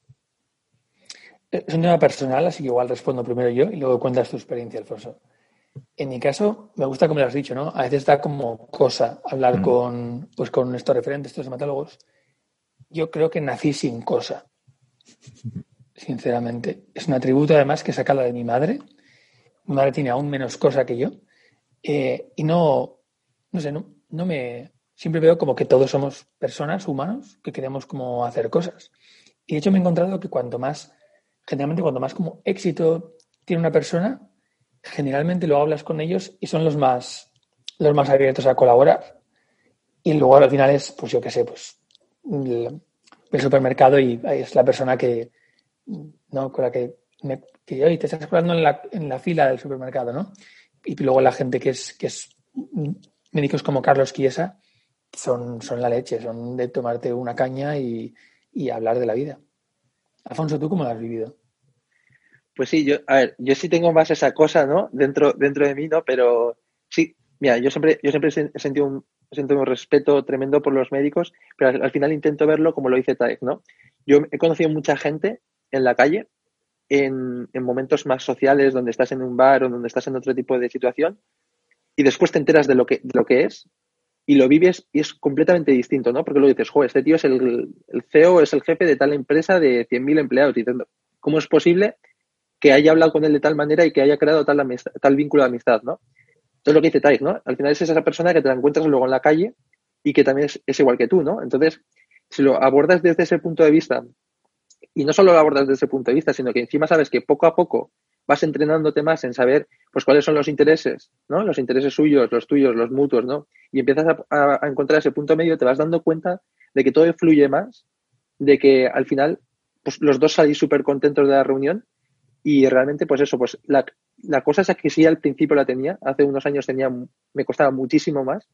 Es un tema personal, así que igual respondo primero yo y luego cuentas tu experiencia, Alfonso. En mi caso, me gusta como lo has dicho, ¿no? A veces da como cosa hablar mm. con, pues, con estos referentes, estos hematólogos. Yo creo que nací sin cosa, sinceramente. Es un atributo además que saca la de mi madre. Mi madre tiene aún menos cosa que yo. Eh, y no, no sé, no, no me, siempre veo como que todos somos personas, humanos, que queremos como hacer cosas. Y de hecho me he encontrado que cuanto más, generalmente cuanto más como éxito tiene una persona, generalmente lo hablas con ellos y son los más, los más abiertos a colaborar. Y luego al final es, pues yo qué sé, pues el, el supermercado y es la persona que, ¿no? Con la que, me, que hoy te estás colando en la, en la fila del supermercado, ¿no? Y luego la gente que es, que es médicos como Carlos Chiesa son, son la leche, son de tomarte una caña y, y hablar de la vida. Alfonso, ¿tú cómo lo has vivido? Pues sí, yo, a ver, yo sí tengo más esa cosa, ¿no? Dentro, dentro de mí, ¿no? Pero sí, mira, yo siempre, yo siempre he sentido un, sentido un respeto tremendo por los médicos, pero al, al, final intento verlo como lo dice Taek, ¿no? Yo he conocido mucha gente en la calle, en, en, momentos más sociales, donde estás en un bar o donde estás en otro tipo de situación, y después te enteras de lo que, de lo que es, y lo vives y es completamente distinto, ¿no? Porque luego dices, joder, este tío es el, el CEO, es el jefe de tal empresa de 100.000 empleados, diciendo, ¿cómo es posible que haya hablado con él de tal manera y que haya creado tal, amistad, tal vínculo de amistad, ¿no? Entonces lo que dice Taik, ¿no? Al final es esa persona que te la encuentras luego en la calle y que también es, igual que tú, ¿no? Entonces, si lo abordas desde ese punto de vista, y no solo lo abordas desde ese punto de vista, sino que encima sabes que poco a poco vas entrenándote más en saber pues cuáles son los intereses, ¿no? Los intereses suyos, los tuyos, los mutuos, ¿no? Y empiezas a, a, a encontrar ese punto medio, te vas dando cuenta de que todo fluye más, de que al final pues los dos salís súper contentos de la reunión y realmente, pues eso, pues la, cosa es que sí al principio la tenía, hace unos años tenía, me costaba muchísimo más.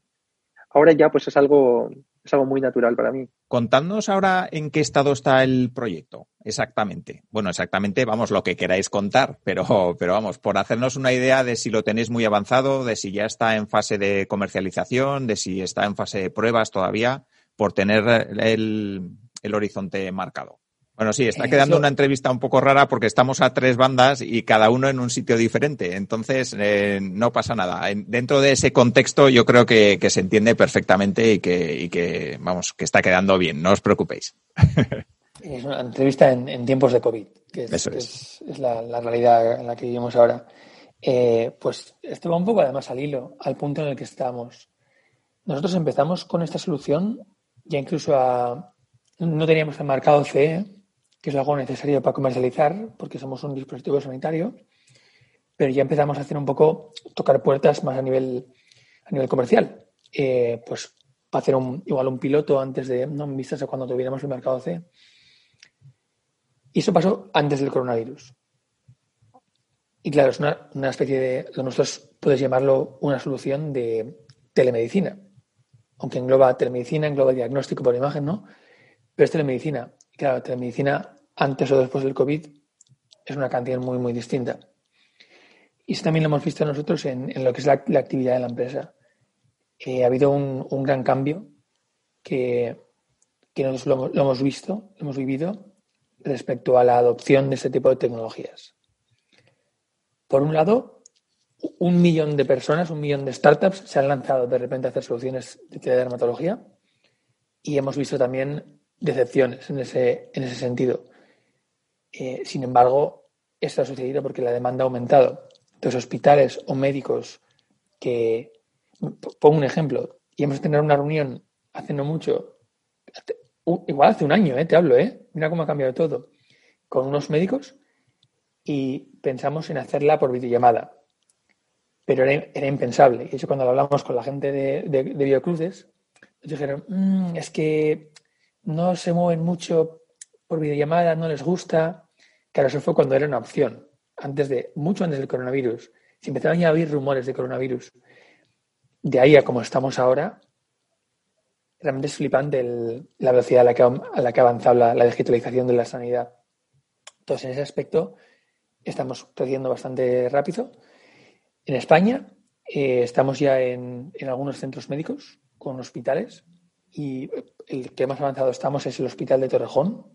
Ahora ya pues es algo, es algo muy natural para mí. Contadnos ahora en qué estado está el proyecto, exactamente. Bueno, exactamente, vamos, lo que queráis contar, pero, pero vamos, por hacernos una idea de si lo tenéis muy avanzado, de si ya está en fase de comercialización, de si está en fase de pruebas todavía, por tener el, el horizonte marcado. Bueno, sí, está quedando una entrevista un poco rara porque estamos a tres bandas y cada uno en un sitio diferente. Entonces, eh, no pasa nada. En, dentro de ese contexto, yo creo que, que se entiende perfectamente y que, y que, vamos, que está quedando bien. No os preocupéis. Es una entrevista en, en tiempos de COVID, que es, Eso es. es, es la, la, realidad en la que vivimos ahora. Eh, pues esto va un poco además al hilo, al punto en el que estamos. Nosotros empezamos con esta solución ya incluso a... No teníamos el marcado CE, que es algo necesario para comercializar, porque somos un dispositivo sanitario, pero ya empezamos a hacer un poco, tocar puertas más a nivel, a nivel comercial. Eh, pues para hacer un, igual un piloto antes de, no en vistas a cuando tuviéramos el mercado C. Y eso pasó antes del coronavirus. Y claro, es una, una especie de, lo nosotros puedes llamarlo una solución de telemedicina. Aunque engloba telemedicina, engloba diagnóstico por imagen, ¿no? Pero es telemedicina. Y claro, telemedicina antes o después del COVID es una cantidad muy, muy distinta. Y eso también lo hemos visto nosotros en, en lo que es la, la, actividad de la empresa. Eh, ha habido un, un, gran cambio que, que nosotros lo, lo, hemos visto, lo hemos vivido respecto a la adopción de este tipo de tecnologías. Por un lado, un millón de personas, un millón de startups se han lanzado de repente a hacer soluciones de dermatología y hemos visto también decepciones en ese, en ese sentido. Eh, sin embargo, esto ha sucedido porque la demanda ha aumentado. Entonces, hospitales o médicos que, pongo un ejemplo, íbamos a tener una reunión hace no mucho, igual hace un año, eh, te hablo, ¿eh? mira cómo ha cambiado todo, con unos médicos y pensamos en hacerla por videollamada. Pero era, era impensable. Y hecho, cuando hablamos con la gente de, de, Biocruces, nos dijeron, mmm, es que no se mueven mucho por videollamada, no les gusta. Claro, eso fue cuando era una opción, antes de, mucho antes del coronavirus. Si empezaron a haber rumores de coronavirus, de ahí a como estamos ahora, realmente es flipante la velocidad a la que, a la que ha avanzado la, la, digitalización de la sanidad. Entonces, en ese aspecto, estamos creciendo bastante rápido. En España, eh, estamos ya en, en algunos centros médicos con hospitales y el que más avanzado estamos es el Hospital de Torrejón,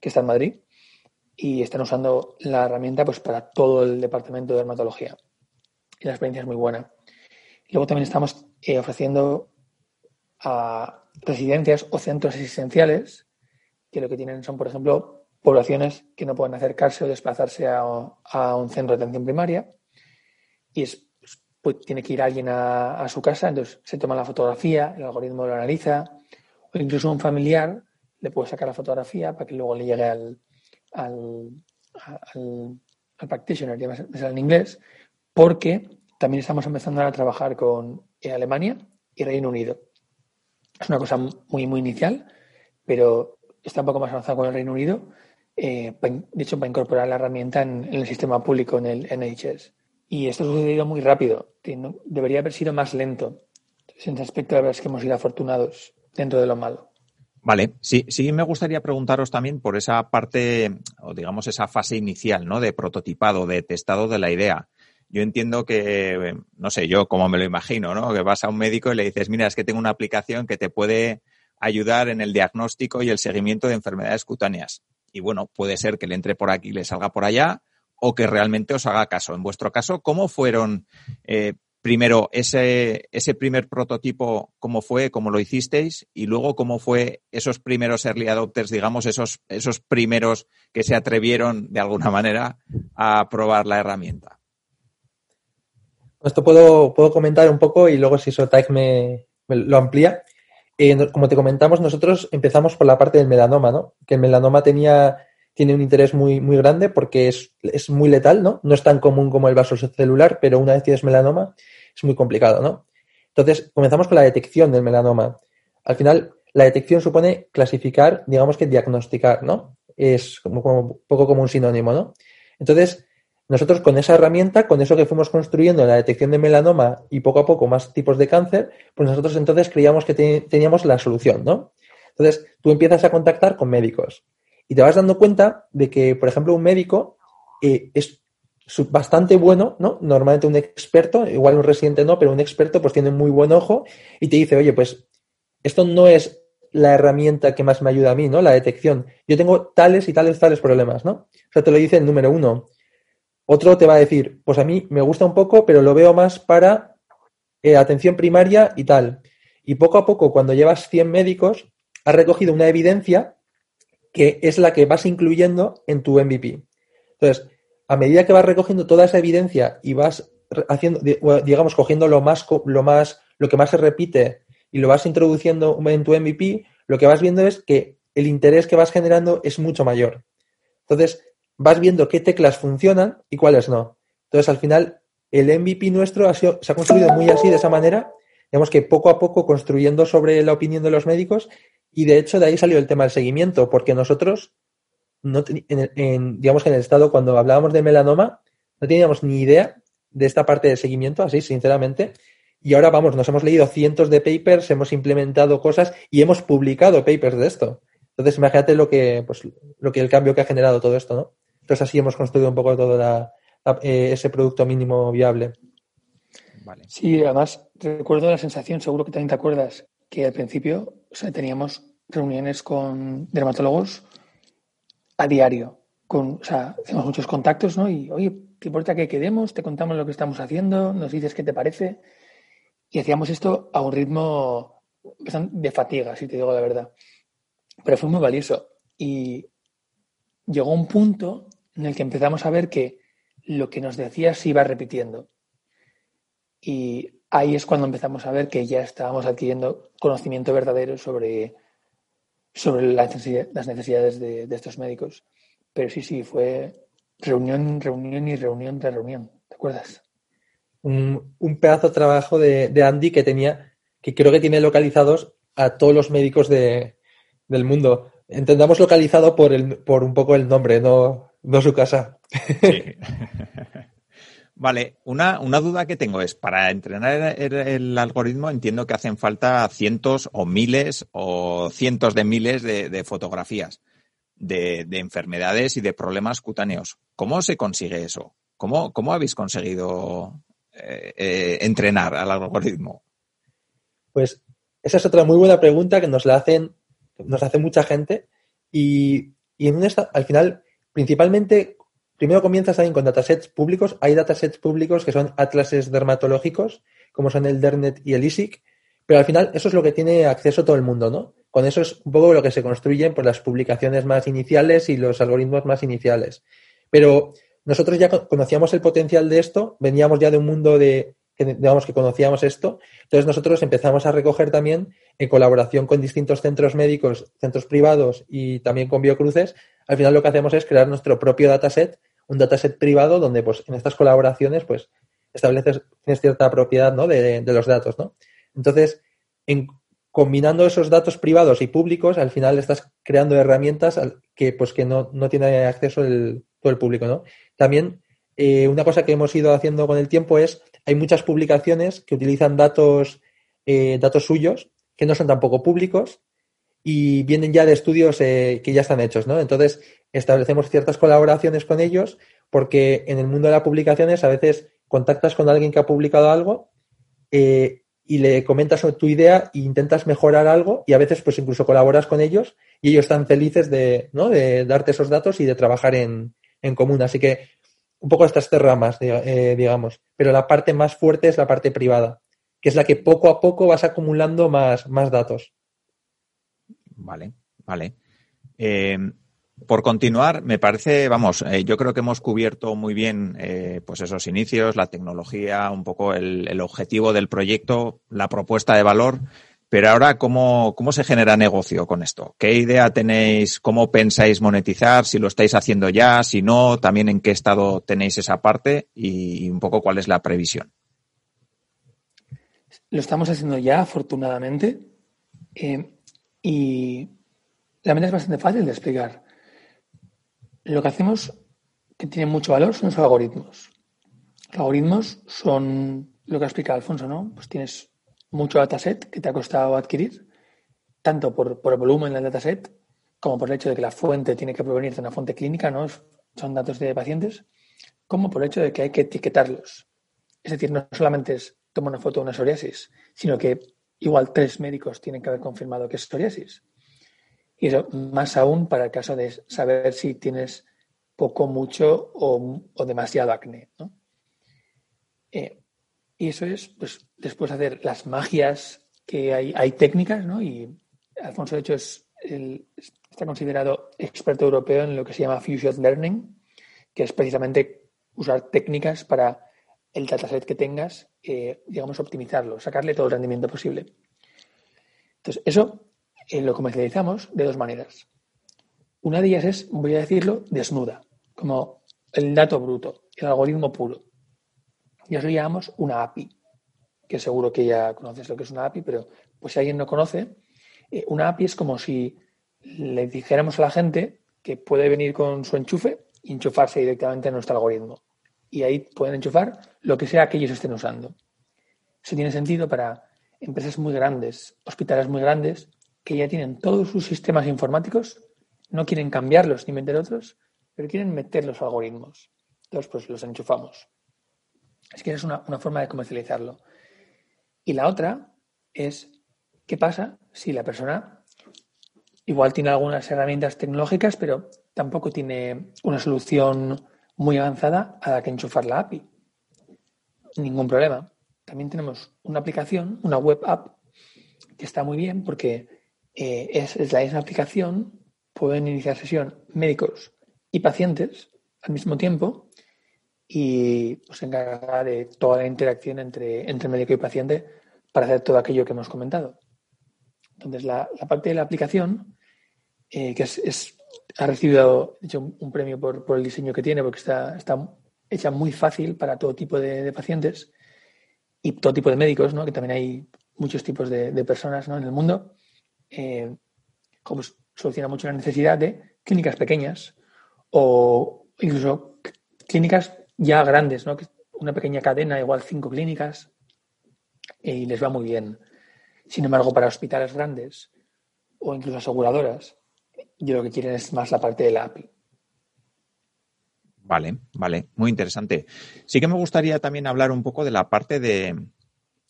que está en Madrid, y están usando la herramienta pues, para todo el departamento de dermatología. Y la experiencia es muy buena. Luego también estamos eh, ofreciendo a residencias o centros asistenciales que lo que tienen son, por ejemplo, poblaciones que no pueden acercarse o desplazarse a, a un centro de atención primaria. Y es pues tiene que ir alguien a, a, su casa, entonces se toma la fotografía, el algoritmo lo analiza, o incluso un familiar le puede sacar la fotografía para que luego le llegue al, al, al, practitioner, ya me en inglés, porque también estamos empezando a trabajar con Alemania y Reino Unido. Es una cosa muy, muy inicial, pero está un poco más avanzado con el Reino Unido. Eh, de hecho, para incorporar la herramienta en, en, el sistema público, en el NHS. Y esto ha sucedido muy rápido. Debería haber sido más lento. Entonces, en ese aspecto, la verdad es que hemos sido afortunados dentro de lo malo. Vale, sí, sí me gustaría preguntaros también por esa parte, o digamos esa fase inicial, ¿no? De prototipado, de testado de la idea. Yo entiendo que, no sé, yo como me lo imagino, ¿no? Que vas a un médico y le dices, mira, es que tengo una aplicación que te puede ayudar en el diagnóstico y el seguimiento de enfermedades cutáneas. Y bueno, puede ser que le entre por aquí y le salga por allá, o que realmente os haga caso. En vuestro caso, ¿cómo fueron eh, primero ese, ese primer prototipo, cómo fue, cómo lo hicisteis, y luego cómo fue esos primeros early adopters, digamos, esos, esos primeros que se atrevieron de alguna manera a probar la herramienta? Esto puedo, puedo comentar un poco y luego si Sotaik me, me lo amplía. Eh, como te comentamos, nosotros empezamos por la parte del melanoma, ¿no? Que el melanoma tenía, tiene un interés muy, muy grande porque es, es muy letal, ¿no? No es tan común como el vaso celular, pero una vez tienes melanoma es muy complicado, ¿no? Entonces, comenzamos con la detección del melanoma. Al final, la detección supone clasificar, digamos que diagnosticar, ¿no? Es como, poco como un sinónimo, ¿no? Entonces, nosotros con esa herramienta, con eso que fuimos construyendo en la detección de melanoma y poco a poco más tipos de cáncer, pues nosotros entonces creíamos que te, teníamos la solución, ¿no? Entonces, tú empiezas a contactar con médicos y te vas dando cuenta de que, por ejemplo, un médico eh, es bastante bueno, ¿no? Normalmente un experto, igual un residente no, pero un experto pues tiene muy buen ojo y te dice, oye, pues esto no es la herramienta que más me ayuda a mí, ¿no? La detección. Yo tengo tales y tales, tales problemas, ¿no? O sea, te lo dice el número uno. Otro te va a decir, pues a mí me gusta un poco, pero lo veo más para eh, atención primaria y tal. Y poco a poco, cuando llevas 100 médicos, has recogido una evidencia que es la que vas incluyendo en tu MVP. Entonces, a medida que vas recogiendo toda esa evidencia y vas haciendo, digamos, cogiendo lo más, lo más, lo que más se repite y lo vas introduciendo en tu MVP, lo que vas viendo es que el interés que vas generando es mucho mayor. Entonces, vas viendo qué teclas funcionan y cuáles no. Entonces, al final, el MVP nuestro ha sido, se ha construido muy así, de esa manera, digamos que poco a poco construyendo sobre la opinión de los médicos y de hecho de ahí salió el tema del seguimiento, porque nosotros, no en, en, digamos que en el estado, cuando hablábamos de melanoma, no teníamos ni idea de esta parte de seguimiento, así, sinceramente. Y ahora, vamos, nos hemos leído cientos de papers, hemos implementado cosas y hemos publicado papers de esto. Entonces, imagínate lo que, pues, lo que el cambio que ha generado todo esto, ¿no? Entonces así hemos construido un poco todo la, la, eh, ese producto mínimo viable. Vale. Sí, además recuerdo la sensación, seguro que también te acuerdas, que al principio o sea, teníamos reuniones con dermatólogos a diario. Con, o sea, hacemos muchos contactos, ¿no? Y, oye, ¿te importa que quedemos? Te contamos lo que estamos haciendo, nos dices qué te parece. Y hacíamos esto a un ritmo de fatiga, si te digo la verdad. Pero fue muy valioso. Y llegó un punto en el que empezamos a ver que lo que nos decía se iba repitiendo. Y ahí es cuando empezamos a ver que ya estábamos adquiriendo conocimiento verdadero sobre, sobre las necesidades de, de estos médicos. Pero sí, sí, fue reunión, reunión y reunión tras reunión. ¿Te acuerdas? Un, un pedazo de trabajo de, de, Andy que tenía, que creo que tiene localizados a todos los médicos de, del mundo. Entendamos localizado por, el, por un poco el nombre, no, no su casa. Sí. Vale, una, una, duda que tengo es, para entrenar el, algoritmo entiendo que hacen falta cientos o miles o cientos de miles de, fotografías de, de, enfermedades y de problemas cutáneos. ¿Cómo se consigue eso? ¿Cómo, cómo habéis conseguido eh, eh, entrenar al algoritmo? Pues esa es otra muy buena pregunta que nos la hacen, nos hace mucha gente y, y en un al final principalmente, primero comienzas también con datasets públicos. Hay datasets públicos que son atlases dermatológicos, como son el DERNET y el ISIC, pero al final eso es lo que tiene acceso todo el mundo, ¿no? Con eso es un poco lo que se construyen por las publicaciones más iniciales y los algoritmos más iniciales. Pero nosotros ya conocíamos el potencial de esto, veníamos ya de un mundo de que digamos que conocíamos esto. Entonces nosotros empezamos a recoger también en colaboración con distintos centros médicos, centros privados y también con Biocruces. Al final lo que hacemos es crear nuestro propio dataset, un dataset privado donde pues en estas colaboraciones pues estableces tienes cierta propiedad ¿no? de, los datos, ¿no? Entonces, en, combinando esos datos privados y públicos, al final estás creando herramientas que, pues, que no, no tiene acceso el, todo el público. ¿no? También eh, una cosa que hemos ido haciendo con el tiempo es, hay muchas publicaciones que utilizan datos, eh, datos suyos que no son tampoco públicos y vienen ya de estudios eh, que ya están hechos. ¿no? Entonces, establecemos ciertas colaboraciones con ellos porque en el mundo de las publicaciones a veces contactas con alguien que ha publicado algo y le comentas tu idea e intentas mejorar algo y a veces pues incluso colaboras con ellos y ellos están felices de, ¿no? de darte esos datos y de trabajar en, en común. Así que un poco estas tres ramas, eh, digamos. Pero la parte más fuerte es la parte privada, que es la que poco a poco vas acumulando más, más datos. Vale, vale. Eh, por continuar, me parece, vamos, eh, yo creo que hemos cubierto muy bien eh, pues esos inicios, la tecnología, un poco el, el, objetivo del proyecto, la propuesta de valor. Pero ahora, ¿cómo, ¿cómo se genera negocio con esto? ¿Qué idea tenéis? ¿Cómo pensáis monetizar? Si lo estáis haciendo ya, si no, también en qué estado tenéis esa parte y, un poco cuál es la previsión. Lo estamos haciendo ya, afortunadamente. Y la manera es bastante fácil de explicar. Lo que hacemos que tiene mucho valor son los algoritmos. Los algoritmos son lo que ha explicado Alfonso, ¿no? Pues tienes mucho dataset que te ha costado adquirir, tanto por, por el volumen del dataset como por el hecho de que la fuente tiene que provenir de una fuente clínica, ¿no? Son datos de pacientes, como por el hecho de que hay que etiquetarlos. Es decir, no solamente es toma una foto de una psoriasis, sino que igual tres médicos tienen que haber confirmado que es psoriasis. Y eso más aún para el caso de saber si tienes poco, mucho o, o demasiado acné. ¿no? Eh, y eso es, pues, después hacer las magias que hay, hay técnicas, ¿no? Y Alfonso, de hecho, es está considerado experto europeo en lo que se llama Fusion Learning, que es precisamente usar técnicas para el dataset que tengas, eh, digamos, optimizarlo, sacarle todo el rendimiento posible. Entonces, eso eh, lo comercializamos de dos maneras. Una de ellas es, voy a decirlo, desnuda, como el dato bruto, el algoritmo puro. Y eso llamamos una API, que seguro que ya conoces lo que es una API, pero pues si alguien no conoce, eh, una API es como si le dijéramos a la gente que puede venir con su enchufe y enchufarse directamente en nuestro algoritmo. Y ahí pueden enchufar lo que sea que ellos estén usando. Eso tiene sentido para empresas muy grandes, hospitales muy grandes, que ya tienen todos sus sistemas informáticos, no quieren cambiarlos ni meter otros, pero quieren meter los algoritmos. Entonces, pues los enchufamos. Es que es una, una forma de comercializarlo. Y la otra es, ¿qué pasa si la persona igual tiene algunas herramientas tecnológicas, pero tampoco tiene una solución muy avanzada a la que enchufar la API? Ningún problema. También tenemos una aplicación, una web app, que está muy bien porque eh, es, la misma aplicación, pueden iniciar sesión médicos y pacientes al mismo tiempo y pues, se encarga de toda la interacción entre, entre médico y paciente para hacer todo aquello que hemos comentado. Entonces, la, parte de la aplicación, eh, que es, ha recibido un, premio por, el diseño que tiene, porque está, está hecha muy fácil para todo tipo de, pacientes y todo tipo de médicos, ¿no? que también hay muchos tipos de, de personas ¿no? en el mundo eh, soluciona mucho la necesidad de clínicas pequeñas o incluso clínicas ya grandes, ¿no? Una pequeña cadena, igual cinco clínicas, y les va muy bien. Sin embargo, para hospitales grandes o incluso aseguradoras, yo lo que quieren es más la parte de la API. Vale, vale, muy interesante. Sí que me gustaría también hablar un poco de la parte de,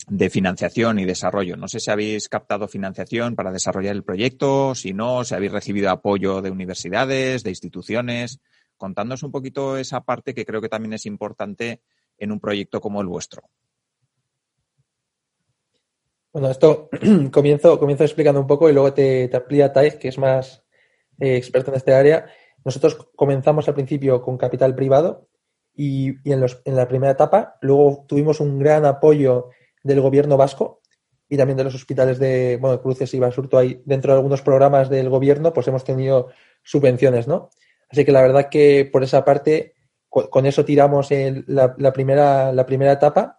de financiación y desarrollo. No sé si habéis captado financiación para desarrollar el proyecto, si no, si habéis recibido apoyo de universidades, de instituciones. Contándonos un poquito esa parte que creo que también es importante en un proyecto como el vuestro. Bueno, esto comienzo, comienzo explicando un poco y luego te, te amplía Taif, que es más eh, experto en este área. Nosotros comenzamos al principio con capital privado y, en, los, en la primera etapa. Luego tuvimos un gran apoyo del gobierno vasco y también de los hospitales de bueno, Cruces y Basurto. Hay, dentro de algunos programas del gobierno, pues hemos tenido subvenciones, ¿no? Así que la verdad que por esa parte, con, eso tiramos la, primera, la primera etapa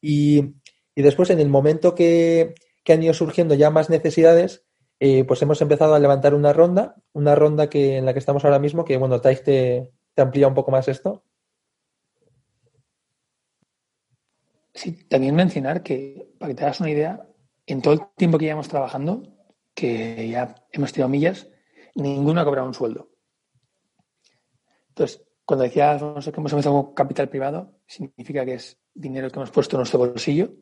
y, y después en el momento que, han ido surgiendo ya más necesidades, eh, pues hemos empezado a levantar una ronda, una ronda que en la que estamos ahora mismo, que bueno, Taix te, te amplía un poco más esto. Sí, también mencionar que, para que te hagas una idea, en todo el tiempo que llevamos trabajando, que ya hemos tirado millas, ninguno ha cobrado un sueldo. Entonces, cuando decía Alfonso que hemos empezado con capital privado, significa que es dinero que hemos puesto en nuestro bolsillo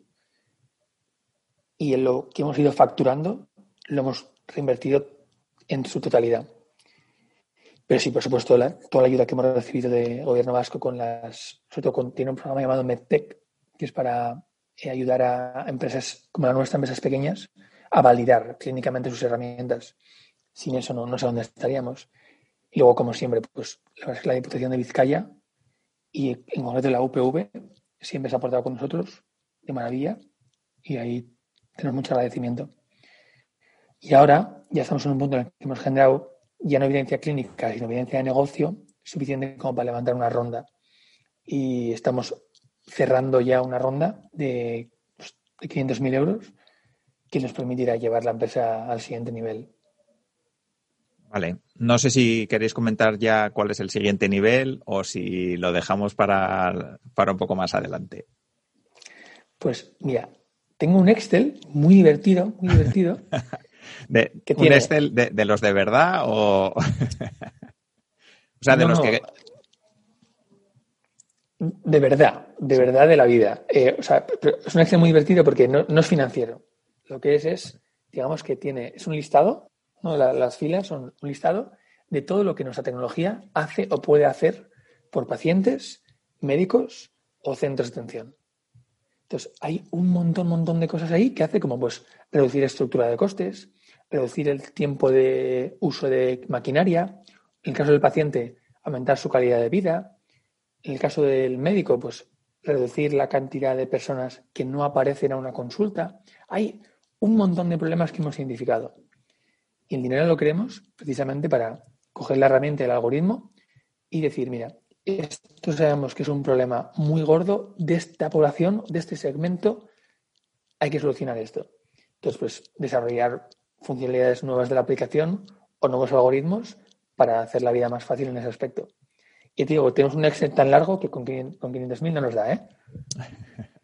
y en lo que hemos ido facturando lo hemos reinvertido en su totalidad. Pero sí, por supuesto, la, toda la ayuda que hemos recibido del gobierno vasco con las, sobre todo con, tiene un programa llamado MedTech, que es para eh, ayudar a empresas como la nuestra, empresas pequeñas, a validar clínicamente sus herramientas. Sin eso no, no sé dónde estaríamos. Y luego, como siempre, pues la, Diputación de Vizcaya y en concreto la UPV siempre se ha portado con nosotros de maravilla y ahí tenemos mucho agradecimiento. Y ahora ya estamos en un punto en el que hemos generado ya no evidencia clínica, sino evidencia de negocio suficiente como para levantar una ronda. Y estamos cerrando ya una ronda de, pues, de 500.000 euros que nos permitirá llevar la empresa al siguiente nivel. Vale. No sé si queréis comentar ya cuál es el siguiente nivel o si lo dejamos para, para un poco más adelante. Pues mira, tengo un Excel muy divertido, muy divertido. de, ¿Un tiene... Excel de, de, los de verdad o...? o sea, de no, los que... De verdad, de verdad de la vida. Eh, o sea, es un Excel muy divertido porque no, no, es financiero. Lo que es es, digamos que tiene, es un listado ¿no? La, las filas son un listado de todo lo que nuestra tecnología hace o puede hacer por pacientes, médicos o centros de atención. Entonces, hay un montón, montón de cosas ahí que hace como pues reducir estructura de costes, reducir el tiempo de uso de maquinaria, en el caso del paciente, aumentar su calidad de vida, en el caso del médico, pues reducir la cantidad de personas que no aparecen a una consulta. Hay un montón de problemas que hemos identificado. Y el dinero lo queremos precisamente para coger la herramienta del algoritmo y decir, mira, esto sabemos que es un problema muy gordo de esta población, de este segmento, hay que solucionar esto. Entonces, pues desarrollar funcionalidades nuevas de la aplicación o nuevos algoritmos para hacer la vida más fácil en ese aspecto. Y te digo, tenemos un Excel tan largo que con 500.000 no nos da, ¿eh?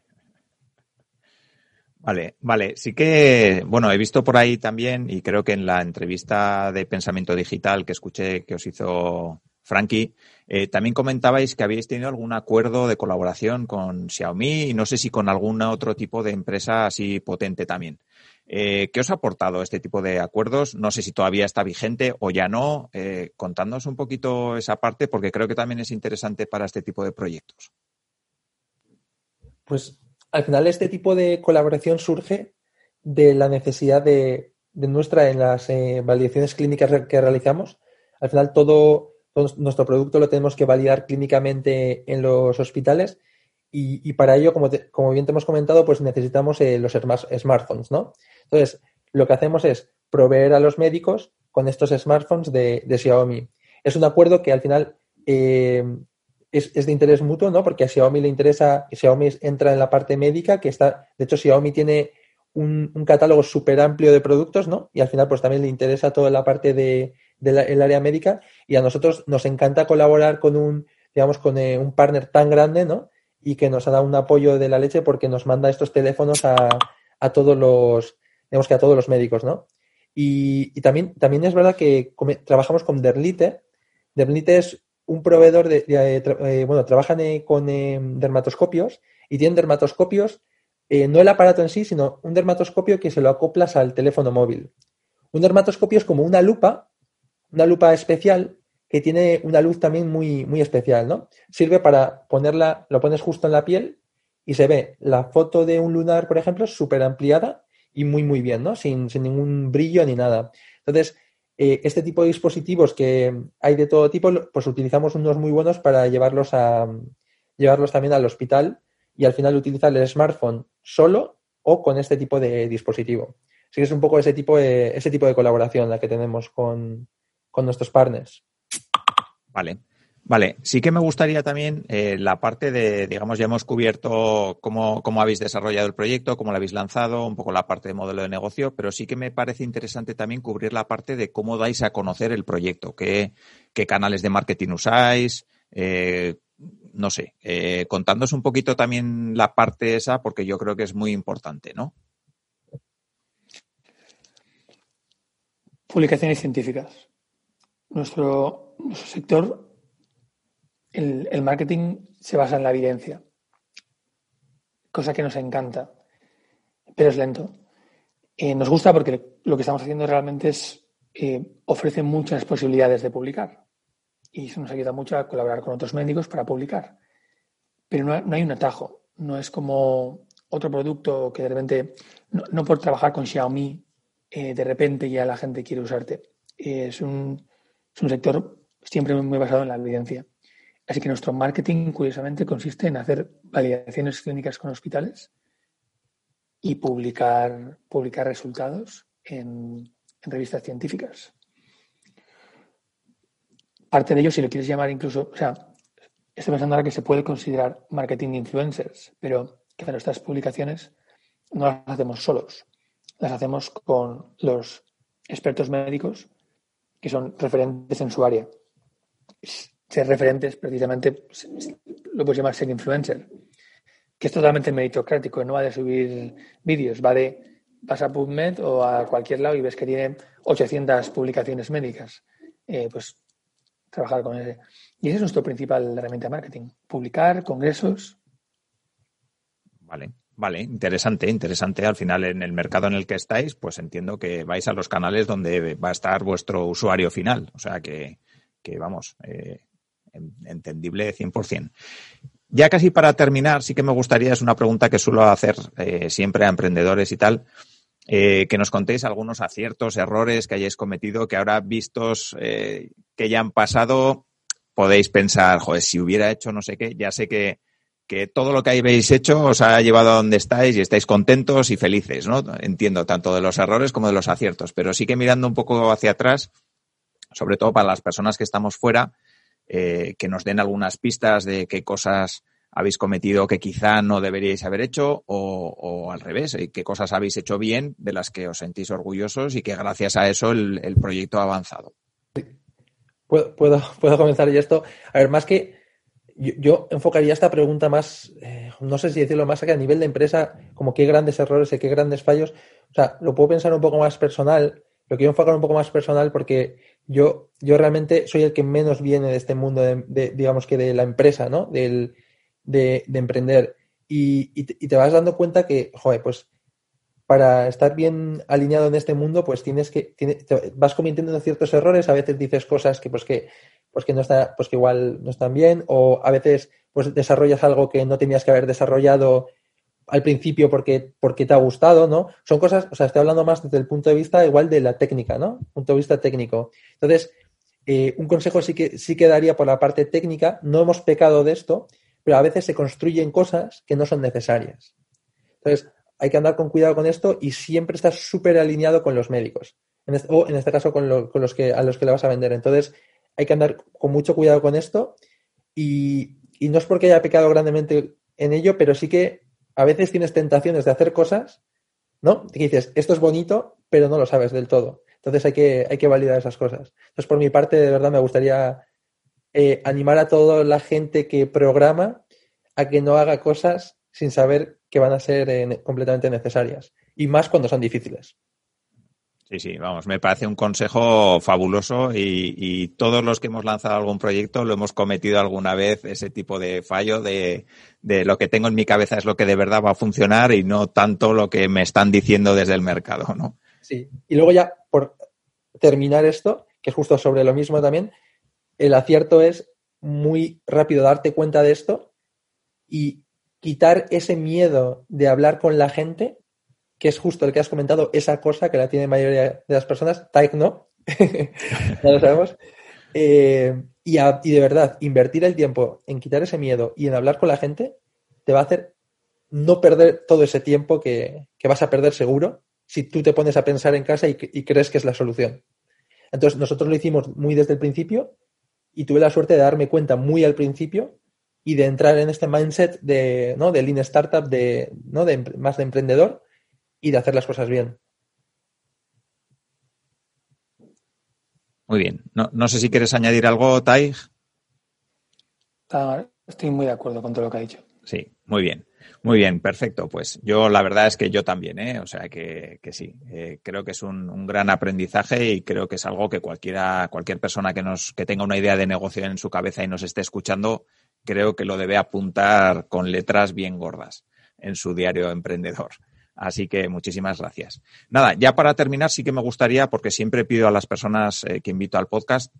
Vale, vale. Sí que, bueno, he visto por ahí también, y creo que en la entrevista de Pensamiento Digital que escuché que os hizo Frankie, eh, también comentabais que habéis tenido algún acuerdo de colaboración con Xiaomi y no sé si con algún otro tipo de empresa así potente también. Eh, ¿Qué os ha aportado este tipo de acuerdos? No sé si todavía está vigente o ya no. Eh, contándonos un poquito esa parte porque creo que también es interesante para este tipo de proyectos. Pues al final este tipo de colaboración surge de la necesidad de, nuestra en las eh, validaciones clínicas que realizamos. Al final todo, nuestro producto lo tenemos que validar clínicamente en los hospitales y, y para ello, como, te, como, bien te hemos comentado, pues necesitamos eh, los smartphones, ¿no? Entonces, lo que hacemos es proveer a los médicos con estos smartphones de, de Xiaomi. Es un acuerdo que al final eh, es, es, de interés mutuo, ¿no? Porque a Xiaomi le interesa, Xiaomi entra en la parte médica, que está, de hecho, Xiaomi tiene un, catálogo súper amplio de productos, ¿no? Y al final, pues también le interesa toda la parte de, de el área médica y a nosotros nos encanta colaborar con un, digamos, con eh, un partner tan grande, ¿no? Y que nos ha dado un apoyo de la leche porque nos manda estos teléfonos a, a todos los, digamos que a todos los médicos, ¿no? Y, y también, también es verdad que trabajamos con Derlite. Derlite es un proveedor de, de, eh, bueno, trabajan eh, con eh, dermatoscopios y tienen dermatoscopios, eh, no el aparato en sí, sino un dermatoscopio que se lo acoplas al teléfono móvil. Un dermatoscopio es como una lupa, una lupa especial que tiene una luz también muy, muy especial, ¿no? Sirve para ponerla, lo pones justo en la piel y se ve la foto de un lunar, por ejemplo, súper ampliada y muy, muy bien, ¿no? Sin, sin ningún brillo ni nada. Entonces, eh, este tipo de dispositivos que hay de todo tipo, pues utilizamos unos muy buenos para llevarlos a, llevarlos también al hospital y al final utilizar el smartphone solo o con este tipo de dispositivo. Así que es un poco ese tipo de, ese tipo de colaboración la que tenemos con, con nuestros partners. Vale. Vale, sí que me gustaría también eh, la parte de, digamos, ya hemos cubierto cómo, cómo, habéis desarrollado el proyecto, cómo lo habéis lanzado, un poco la parte de modelo de negocio, pero sí que me parece interesante también cubrir la parte de cómo dais a conocer el proyecto, qué, qué canales de marketing usáis, eh, no sé, eh, un poquito también la parte esa, porque yo creo que es muy importante, ¿no? Publicaciones científicas. Nuestro, nuestro sector el, el, marketing se basa en la evidencia, cosa que nos encanta, pero es lento. Eh, nos gusta porque lo que estamos haciendo realmente es eh, ofrece muchas posibilidades de publicar y eso nos ayuda mucho a colaborar con otros médicos para publicar. Pero no, no hay un atajo, no es como otro producto que de repente, no, no por trabajar con Xiaomi, eh, de repente ya la gente quiere usarte. es, un, es un sector siempre muy basado en la evidencia. Así que nuestro marketing, curiosamente, consiste en hacer validaciones clínicas con hospitales y publicar, publicar resultados en, revistas científicas. Parte de ello, si lo quieres llamar incluso, o sea, estoy pensando ahora que se puede considerar marketing de influencers, pero que estas publicaciones no las hacemos solos, las hacemos con los expertos médicos que son referentes en su área ser referentes, precisamente, pues, lo puedes llamar ser influencer, que es totalmente meritocrático, no va de subir vídeos, va de, vas a PubMed o a cualquier lado y ves que tiene 800 publicaciones médicas, eh, pues trabajar con ese. Y ese es nuestro principal herramienta de marketing, publicar congresos. Vale. Vale, interesante, interesante. Al final, en el mercado en el que estáis, pues entiendo que vais a los canales donde va a estar vuestro usuario final. O sea que, que vamos, eh, entendible 100%. Ya casi para terminar, sí que me gustaría, es una pregunta que suelo hacer eh, siempre a emprendedores y tal, eh, que nos contéis algunos aciertos, errores que hayáis cometido, que ahora vistos eh, que ya han pasado, podéis pensar, joder, si hubiera hecho no sé qué, ya sé que, que todo lo que habéis hecho os ha llevado a donde estáis y estáis contentos y felices, ¿no? Entiendo tanto de los errores como de los aciertos, pero sí que mirando un poco hacia atrás, sobre todo para las personas que estamos fuera, eh, que nos den algunas pistas de qué cosas habéis cometido que quizá no deberíais haber hecho o, al revés, eh, qué cosas habéis hecho bien de las que os sentís orgullosos y que gracias a eso el, el proyecto ha avanzado. ¿Puedo, puedo, puedo comenzar yo esto. A ver, más que yo, yo enfocaría esta pregunta más, eh, no sé si decirlo más que a nivel de empresa, como qué grandes errores y qué grandes fallos. O sea, lo puedo pensar un poco más personal, lo quiero enfocar un poco más personal porque yo, yo realmente soy el que menos viene de este mundo, de, digamos que de la empresa, ¿no? Del, de, de emprender. Y, y, te, vas dando cuenta que, joder, pues para estar bien alineado en este mundo, pues tienes que, tienes, vas cometiendo ciertos errores, a veces dices cosas que, pues que, pues que no está, pues que igual no están bien, o a veces pues desarrollas algo que no tenías que haber desarrollado al principio porque, porque te ha gustado, ¿no? Son cosas, o sea, estoy hablando más desde el punto de vista igual de la técnica, ¿no? Punto de vista técnico. Entonces, eh, un consejo sí que, sí que daría por la parte técnica, no hemos pecado de esto, pero a veces se construyen cosas que no son necesarias. Entonces, hay que andar con cuidado con esto y siempre estar súper alineado con los médicos. En este, o en este caso con, lo, con, los que, a los que le vas a vender. Entonces, hay que andar con mucho cuidado con esto y, y no es porque haya pecado grandemente en ello, pero sí que a veces tienes tentaciones de hacer cosas, ¿no? Que dices, esto es bonito, pero no lo sabes del todo. Entonces hay que, hay que validar esas cosas. Entonces, por mi parte, de verdad me gustaría eh, animar a toda la gente que programa a que no haga cosas sin saber que van a ser eh, completamente necesarias. Y más cuando son difíciles. Sí, sí, vamos, me parece un consejo fabuloso y, todos los que hemos lanzado algún proyecto lo hemos cometido alguna vez, ese tipo de fallo de, de, lo que tengo en mi cabeza es lo que de verdad va a funcionar y no tanto lo que me están diciendo desde el mercado, ¿no? Sí, y luego ya, por terminar esto, que es justo sobre lo mismo también, el acierto es muy rápido darte cuenta de esto y quitar ese miedo de hablar con la gente que es justo el que has comentado, esa cosa que la tiene la mayoría de las personas, Type no, ya lo sabemos. Eh, y, de verdad, invertir el tiempo en quitar ese miedo y en hablar con la gente te va a hacer no perder todo ese tiempo que, que vas a perder seguro si tú te pones a pensar en casa y, crees que es la solución. Entonces, nosotros lo hicimos muy desde el principio y tuve la suerte de darme cuenta muy al principio y de entrar en este mindset de, ¿no? de Lean Startup, de, ¿no? de, más de emprendedor y de hacer las cosas bien. Muy bien. No, no sé si quieres añadir algo, Tai. Está- Estoy muy de acuerdo con todo lo que ha dicho. Sí, muy bien. Muy bien, perfecto. Pues yo la verdad es que yo también, ¿eh? O sea que, que sí. Eh, creo que es un, un gran aprendizaje y creo que es algo que cualquiera, cualquier persona que nos, que tenga una idea de negocio en su cabeza y nos esté escuchando, creo que lo debe apuntar con letras bien gordas en su diario emprendedor. Así que muchísimas gracias. Nada, ya para terminar, sí que me gustaría, porque siempre pido a las personas eh, que invito al podcast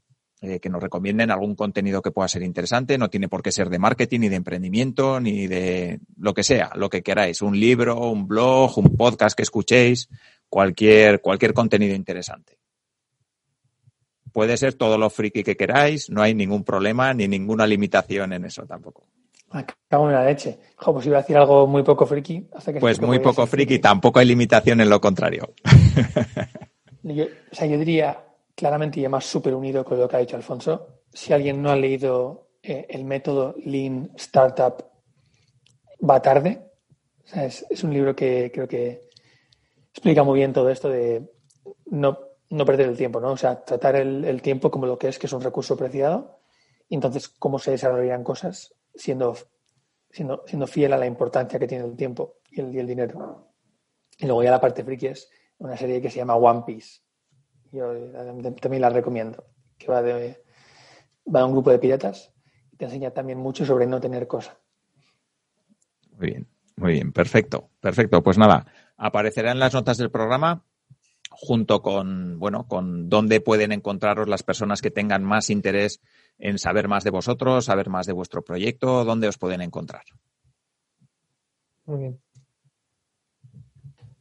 eh, que nos recomienden algún contenido que pueda ser interesante. No tiene por qué ser de marketing, ni de emprendimiento, ni de lo que sea, lo que queráis. Un libro, un blog, un podcast que escuchéis, cualquier, cualquier contenido interesante. Puede ser todo lo friki que queráis, no hay ningún problema ni ninguna limitación en eso tampoco. Me cago en la leche. Jo, pues iba a decir algo muy poco friki. Que Pues muy poco friki, tampoco hay limitación en lo contrario. Yo, o sea, yo diría claramente y además súper unido con lo que ha dicho Alfonso. Si alguien no ha leído eh, el método Lean Startup, va tarde. O sea, es, es un libro que creo que explica muy bien todo esto de no, no perder el tiempo, ¿no? O sea, tratar el, el tiempo como lo que es, que es un recurso preciado. Y entonces, cómo se desarrollan cosas siendo, siendo, siendo fiel a la importancia que tiene el tiempo y el, y el dinero. Y luego ya la parte friki es una serie que se llama One Piece. Yo eh, también la recomiendo, que va de, va de un grupo de piratas y te enseña también mucho sobre no tener cosa. Muy bien, muy bien, perfecto, perfecto. Pues nada, aparecerá en las notas del programa junto con, bueno, con dónde pueden encontraros las personas que tengan más interés en saber más de vosotros, saber más de vuestro proyecto, dónde os pueden encontrar. Muy bien.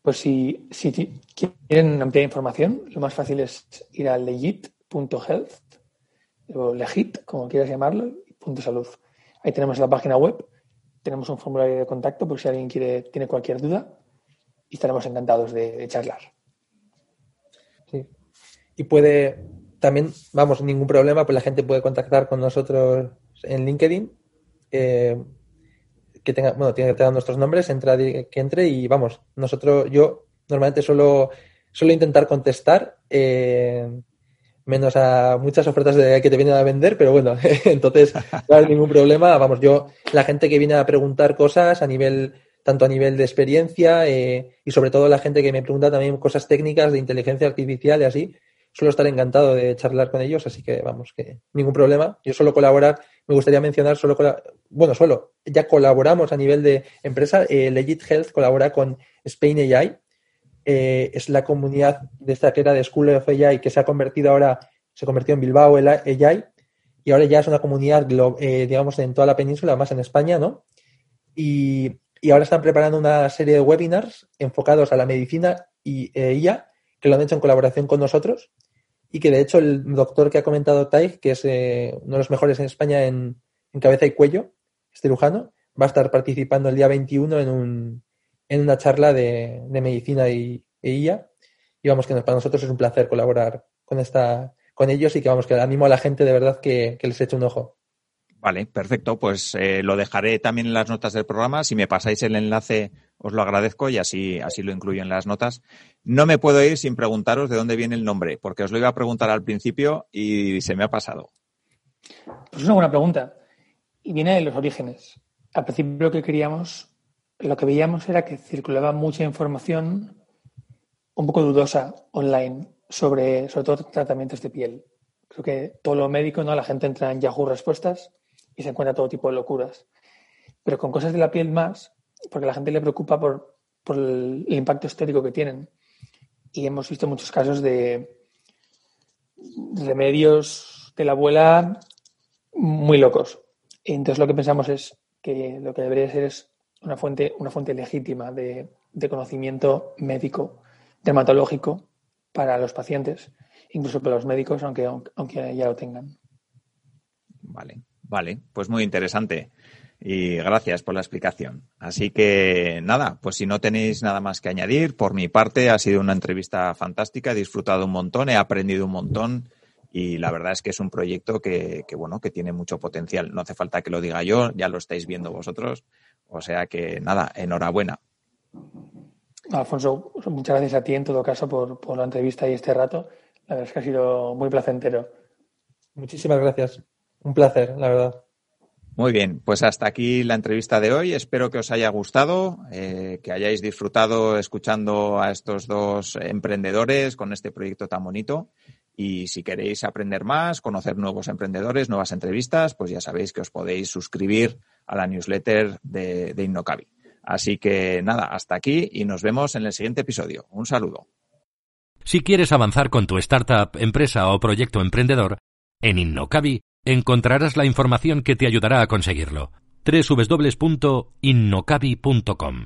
Pues si, si quieren ampliar información, lo más fácil es ir a legit.health o legit, como quieras llamarlo, punto salud. Ahí tenemos la página web, tenemos un formulario de contacto por si alguien quiere, tiene cualquier duda y estaremos encantados de charlar. Y puede, también, vamos, ningún problema, pues la gente puede contactar con nosotros en LinkedIn. eh, que tenga, bueno, tiene que tener nuestros nombres, entra, que entre y vamos, nosotros, yo normalmente suelo, suelo intentar contestar, eh, menos a muchas ofertas de que te vienen a vender, pero bueno, entonces no hay ningún problema. Vamos, yo, la gente que viene a preguntar cosas a nivel, tanto a nivel de experiencia eh, y sobre todo la gente que me pregunta también cosas técnicas de inteligencia artificial y así, suelo estar encantado de charlar con ellos, así que vamos, que ningún problema. Yo suelo colaborar, me gustaría mencionar, solo bueno, solo, ya colaboramos a nivel de empresa. eh, Legit Health colabora con Spain AI, eh, es la comunidad de esta que era de School of AI que se ha convertido ahora, se convirtió en Bilbao AI y ahora ya es una comunidad, eh, digamos, en toda la península, más en España, ¿no? Y, y ahora están preparando una serie de webinars enfocados a la medicina y eh, IA, que lo han hecho en colaboración con nosotros y que de hecho el doctor que ha comentado Taig, que es eh, uno de los mejores en España en, cabeza y cuello, es cirujano, va a estar participando el día 21 en, un, en una charla de, de medicina y, e IA. Y vamos, que para nosotros es un placer colaborar con, esta, con ellos y que vamos, que animo a la gente de verdad que, que les eche un ojo. Vale, perfecto. Pues eh, lo dejaré también en las notas del programa. Si me pasáis el enlace, os lo agradezco y así, así lo incluyo en las notas. No me puedo ir sin preguntaros de dónde viene el nombre, porque os lo iba a preguntar al principio y se me ha pasado. Pues es una buena pregunta. Y viene de los orígenes. Al principio lo que queríamos, lo que veíamos era que circulaba mucha información un poco dudosa online sobre, sobre todo tratamientos de piel. Creo que todo lo médico, ¿no? La gente entra en Yahoo Respuestas y se encuentra todo tipo de locuras. Pero con cosas de la piel más, porque a la gente le preocupa por, por el, el impacto estético que tienen. Y hemos visto muchos casos de remedios de la abuela muy locos. Entonces lo que pensamos es que lo que debería ser es una fuente, una fuente legítima de, de conocimiento médico, dermatológico para los pacientes, incluso para los médicos, aunque, aunque ya lo tengan. Vale, vale, pues muy interesante. Y gracias por la explicación. Así que nada, pues si no tenéis nada más que añadir, por mi parte ha sido una entrevista fantástica, he disfrutado un montón, he aprendido un montón y la verdad es que es un proyecto que, que, bueno, que tiene mucho potencial. No hace falta que lo diga yo, ya lo estáis viendo vosotros. O sea que nada, enhorabuena. Alfonso, muchas gracias a ti en todo caso por, por la entrevista y este rato. La verdad es que ha sido muy placentero. Muchísimas gracias. Un placer, la verdad. Muy bien, pues hasta aquí la entrevista de hoy. Espero que os haya gustado, eh, que hayáis disfrutado escuchando a estos dos emprendedores con este proyecto tan bonito. Y si queréis aprender más, conocer nuevos emprendedores, nuevas entrevistas, pues ya sabéis que os podéis suscribir a la newsletter de, de Innocabi. Así que nada, hasta aquí y nos vemos en el siguiente episodio. Un saludo. Si quieres avanzar con tu startup, empresa o proyecto emprendedor, en Innocabi encontrarás la información que te ayudará a conseguirlo. www.innocabi.com